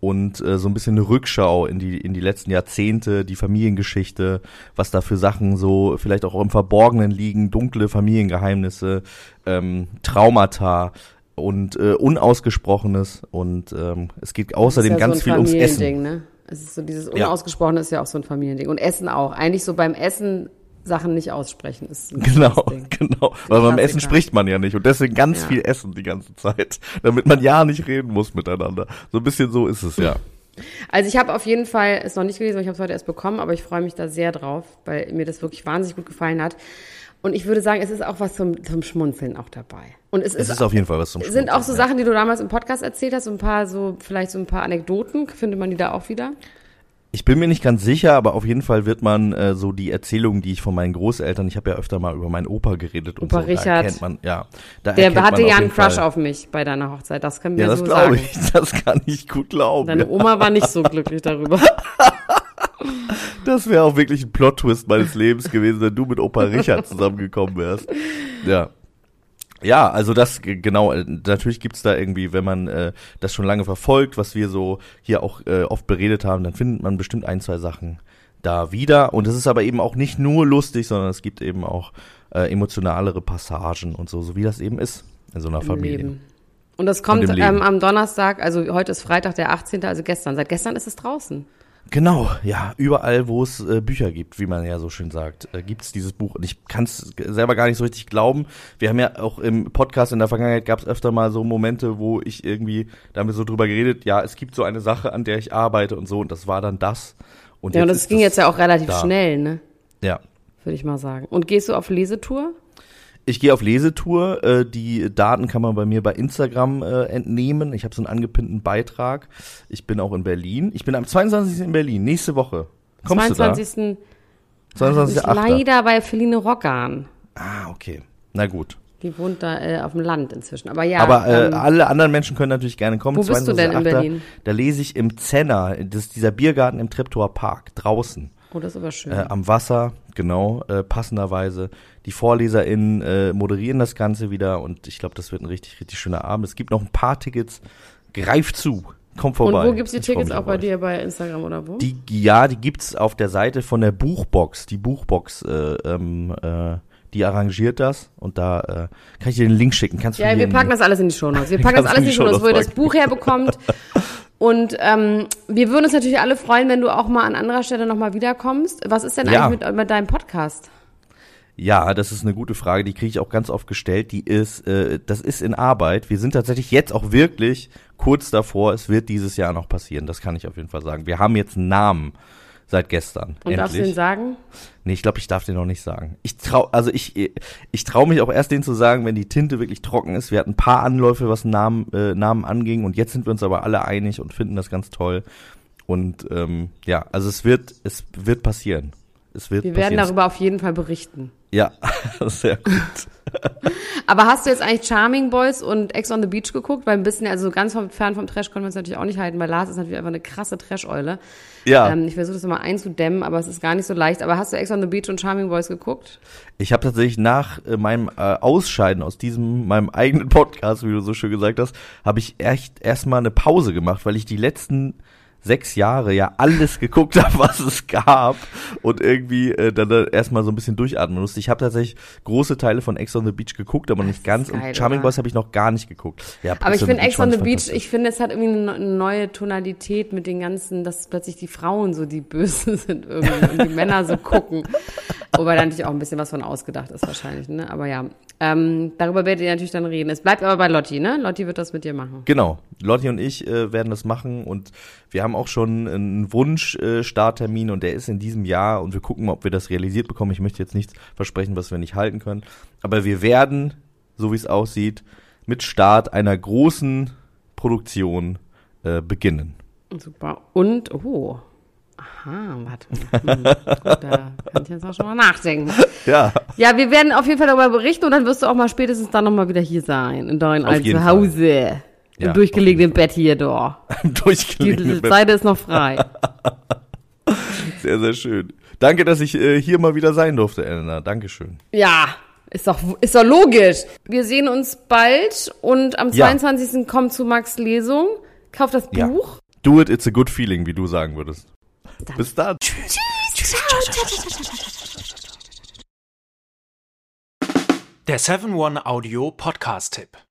und äh, so ein bisschen eine Rückschau in die in die letzten Jahrzehnte, die Familiengeschichte, was da für Sachen so vielleicht auch im Verborgenen liegen, dunkle Familiengeheimnisse, ähm, Traumata und äh, unausgesprochenes und ähm, es geht außerdem
ja
ganz
so
viel ums Essen.
Ne? Es ist so dieses
Ja.
Unausgesprochene ist ja auch so ein Familiending. Und Essen auch. Eigentlich so beim Essen Sachen nicht aussprechen ist
Genau, genau. Weil beim. Essen spricht man ja nicht und deswegen ganz
Ja.
viel essen die ganze Zeit, damit man ja nicht reden muss miteinander. So ein bisschen so ist es ja.
Also ich habe auf jeden Fall es noch nicht gelesen, ich habe es heute erst bekommen, aber ich freue mich da sehr drauf, weil mir das wirklich wahnsinnig gut gefallen hat. Und ich würde sagen, es ist auch was zum, zum Schmunzeln auch dabei. Und es,
Es
ist,
ist auf jeden Fall was zum
sind auch so
Schmunzeln,
Sachen, die du damals im Podcast erzählt hast, so ein paar so vielleicht so ein paar Anekdoten, findet man die da auch wieder?
Ich bin mir nicht ganz sicher, aber auf jeden Fall wird man äh, so die Erzählungen, die ich von meinen Großeltern, ich habe ja öfter mal über meinen Opa geredet und
Opa
so,
Richard.
da kennt man, ja, da
Der hatte ja einen Crush
Fall.
auf mich bei deiner Hochzeit, das können wir
Ja, das
so
glaube
sagen.
ich, das kann ich gut glauben.
Deine. Oma war nicht so glücklich darüber.
Das wäre auch wirklich ein Plot-Twist meines Lebens gewesen, wenn du mit Opa Richard zusammengekommen wärst. Ja. Ja, also das genau, äh, natürlich gibt's da irgendwie, wenn man äh, das schon lange verfolgt, was wir so hier auch äh, oft beredet haben, dann findet man bestimmt ein, zwei Sachen da wieder. Und es ist aber eben auch nicht nur lustig, sondern es gibt eben auch äh, emotionalere Passagen und so, so wie das eben ist in so einer
Im
Familie.
Leben. Und das kommt
Leben.
ähm, am Donnerstag, also heute ist Freitag, der 18., also gestern. Seit gestern ist es draußen.
Genau, ja, überall, wo es äh, Bücher gibt, wie man ja so schön sagt, äh, gibt's dieses Buch. Und ich kann es selber gar nicht so richtig glauben. Wir haben ja auch im Podcast in der Vergangenheit gab es öfter mal so Momente, wo ich irgendwie, da haben wir so drüber geredet, ja, es gibt so eine Sache, an der ich arbeite und so, und das war dann das. Und
Ja, und das ging jetzt ja auch relativ
da.
schnell, ne?
Ja.
Würde ich mal sagen. Und gehst du auf Lesetour?
Ich gehe auf Lesetour. Äh, die Daten kann man bei mir bei Instagram äh, entnehmen. Ich habe so einen angepinnten Beitrag. Ich bin auch in Berlin. Ich bin am 22. in Berlin, nächste Woche. Kommst
22.
du da?
ist
22.8.
leider bei Feline Rockan.
Ah, okay. Na gut.
Die wohnt da äh, auf dem Land inzwischen. Aber ja.
Aber äh,
ähm,
alle anderen Menschen können natürlich gerne kommen.
Wo bist du denn in
22.8..
Berlin?
Da lese ich im Zenner, das ist dieser Biergarten im Treptower Park, draußen.
Oh, das ist aber schön.
Äh, am Wasser, genau, äh, passenderweise. Die VorleserInnen äh, moderieren das Ganze wieder und ich glaube, das wird ein richtig, richtig schöner Abend. Es gibt noch ein paar Tickets. Greif zu. Komm
Und
vorbei.
wo gibt's die
Ich
Tickets auch bei
euch.
dir bei Instagram oder wo?
Die, ja, die gibt's auf der Seite von der Buchbox. Die Buchbox, äh, ähm, äh, die arrangiert das und da äh, kann ich dir den Link schicken. Kannst du
ja, wir packen das alles in die Shownotes. Wir packen das alles in die Shownotes, wo ihr das Buch herbekommt. Und ähm, wir würden uns natürlich alle freuen, wenn du auch mal an anderer Stelle nochmal wiederkommst. Was ist denn
Ja.
eigentlich mit, mit deinem Podcast?
Ja, das ist eine gute Frage, die kriege ich auch ganz oft gestellt. Die ist, äh, das ist in Arbeit. Wir sind tatsächlich jetzt auch wirklich kurz davor. Es wird dieses Jahr noch passieren. Das kann ich auf jeden Fall sagen. Wir haben jetzt einen Namen seit gestern.
Und darfst du den
endlich.
sagen?
Nee, ich glaube, ich darf den noch nicht sagen. Ich trau, also ich, ich traue mich auch erst den zu sagen, wenn die Tinte wirklich trocken ist. Wir hatten ein paar Anläufe, was Namen, äh, Namen anging, und jetzt sind wir uns aber alle einig und finden das ganz toll. Und ähm, ja, also es wird, es wird passieren. Es wird
Wir werden
passieren.
darüber auf jeden Fall berichten.
Ja, sehr gut.
Aber hast du jetzt eigentlich Charming Boys und Ex on the Beach geguckt? Weil ein bisschen, also so ganz vom, fern vom Trash können wir uns natürlich auch nicht halten, weil Lars ist natürlich einfach eine krasse Trash-Eule.
Ja,
Ähm, ich versuche das immer einzudämmen, aber es ist gar nicht so leicht. Aber hast du Ex on the Beach und Charming Boys geguckt?
ich habe tatsächlich nach äh, meinem äh, Ausscheiden aus diesem meinem eigenen Podcast, wie du so schön gesagt hast, habe ich echt erstmal eine Pause gemacht, weil ich die letzten sechs Jahre ja alles geguckt habe, was es gab und irgendwie äh, dann äh, erstmal so ein bisschen durchatmen musste. Ich habe tatsächlich große Teile von Ex on the Beach geguckt, aber nicht ganz.
geil,
und Charming
oder?
Boys habe ich noch gar nicht geguckt. Ja,
Aber ich finde Ex on the Beach, ich finde, es hat irgendwie eine eine neue Tonalität mit den ganzen, dass plötzlich die Frauen so die Bösen sind irgendwie und die Männer so gucken. Wobei da natürlich auch ein bisschen was von ausgedacht ist wahrscheinlich, ne? Aber ja, ähm, darüber werdet ihr natürlich dann reden. Es bleibt aber bei Lotti, ne? Lotti wird das mit dir machen.
Genau, Lotti und ich äh, werden das machen und wir haben auch schon einen Wunsch-Starttermin äh, Starttermin und der ist in diesem Jahr und wir gucken mal, ob wir das realisiert bekommen. Ich möchte jetzt nichts versprechen, was wir nicht halten können. Aber wir werden, so wie es aussieht, mit Start einer großen Produktion äh, beginnen.
Super. Und, oh. Aha, warte. Hm, gut, da kann ich jetzt auch schon mal nachdenken.
Ja,
Ja, wir werden auf jeden Fall darüber berichten und dann wirst du auch mal spätestens dann nochmal wieder hier sein, in deinem alten Zuhause.
Ja,
Im durchgelegenen Bett hier, da. Die
durchgelegen.
Seite ist noch frei.
Sehr, sehr schön. Danke, dass ich äh, hier mal wieder sein durfte, Elena. Dankeschön.
Ja, ist doch, ist doch logisch. Wir sehen uns bald und am
Ja.
22. kommt zu Max Lesung. Kauft das
Ja.
Buch.
Do it, it's a good feeling, wie du sagen würdest.
Dann.
Bis dann.
Der 7-One Audio Podcast-Tipp.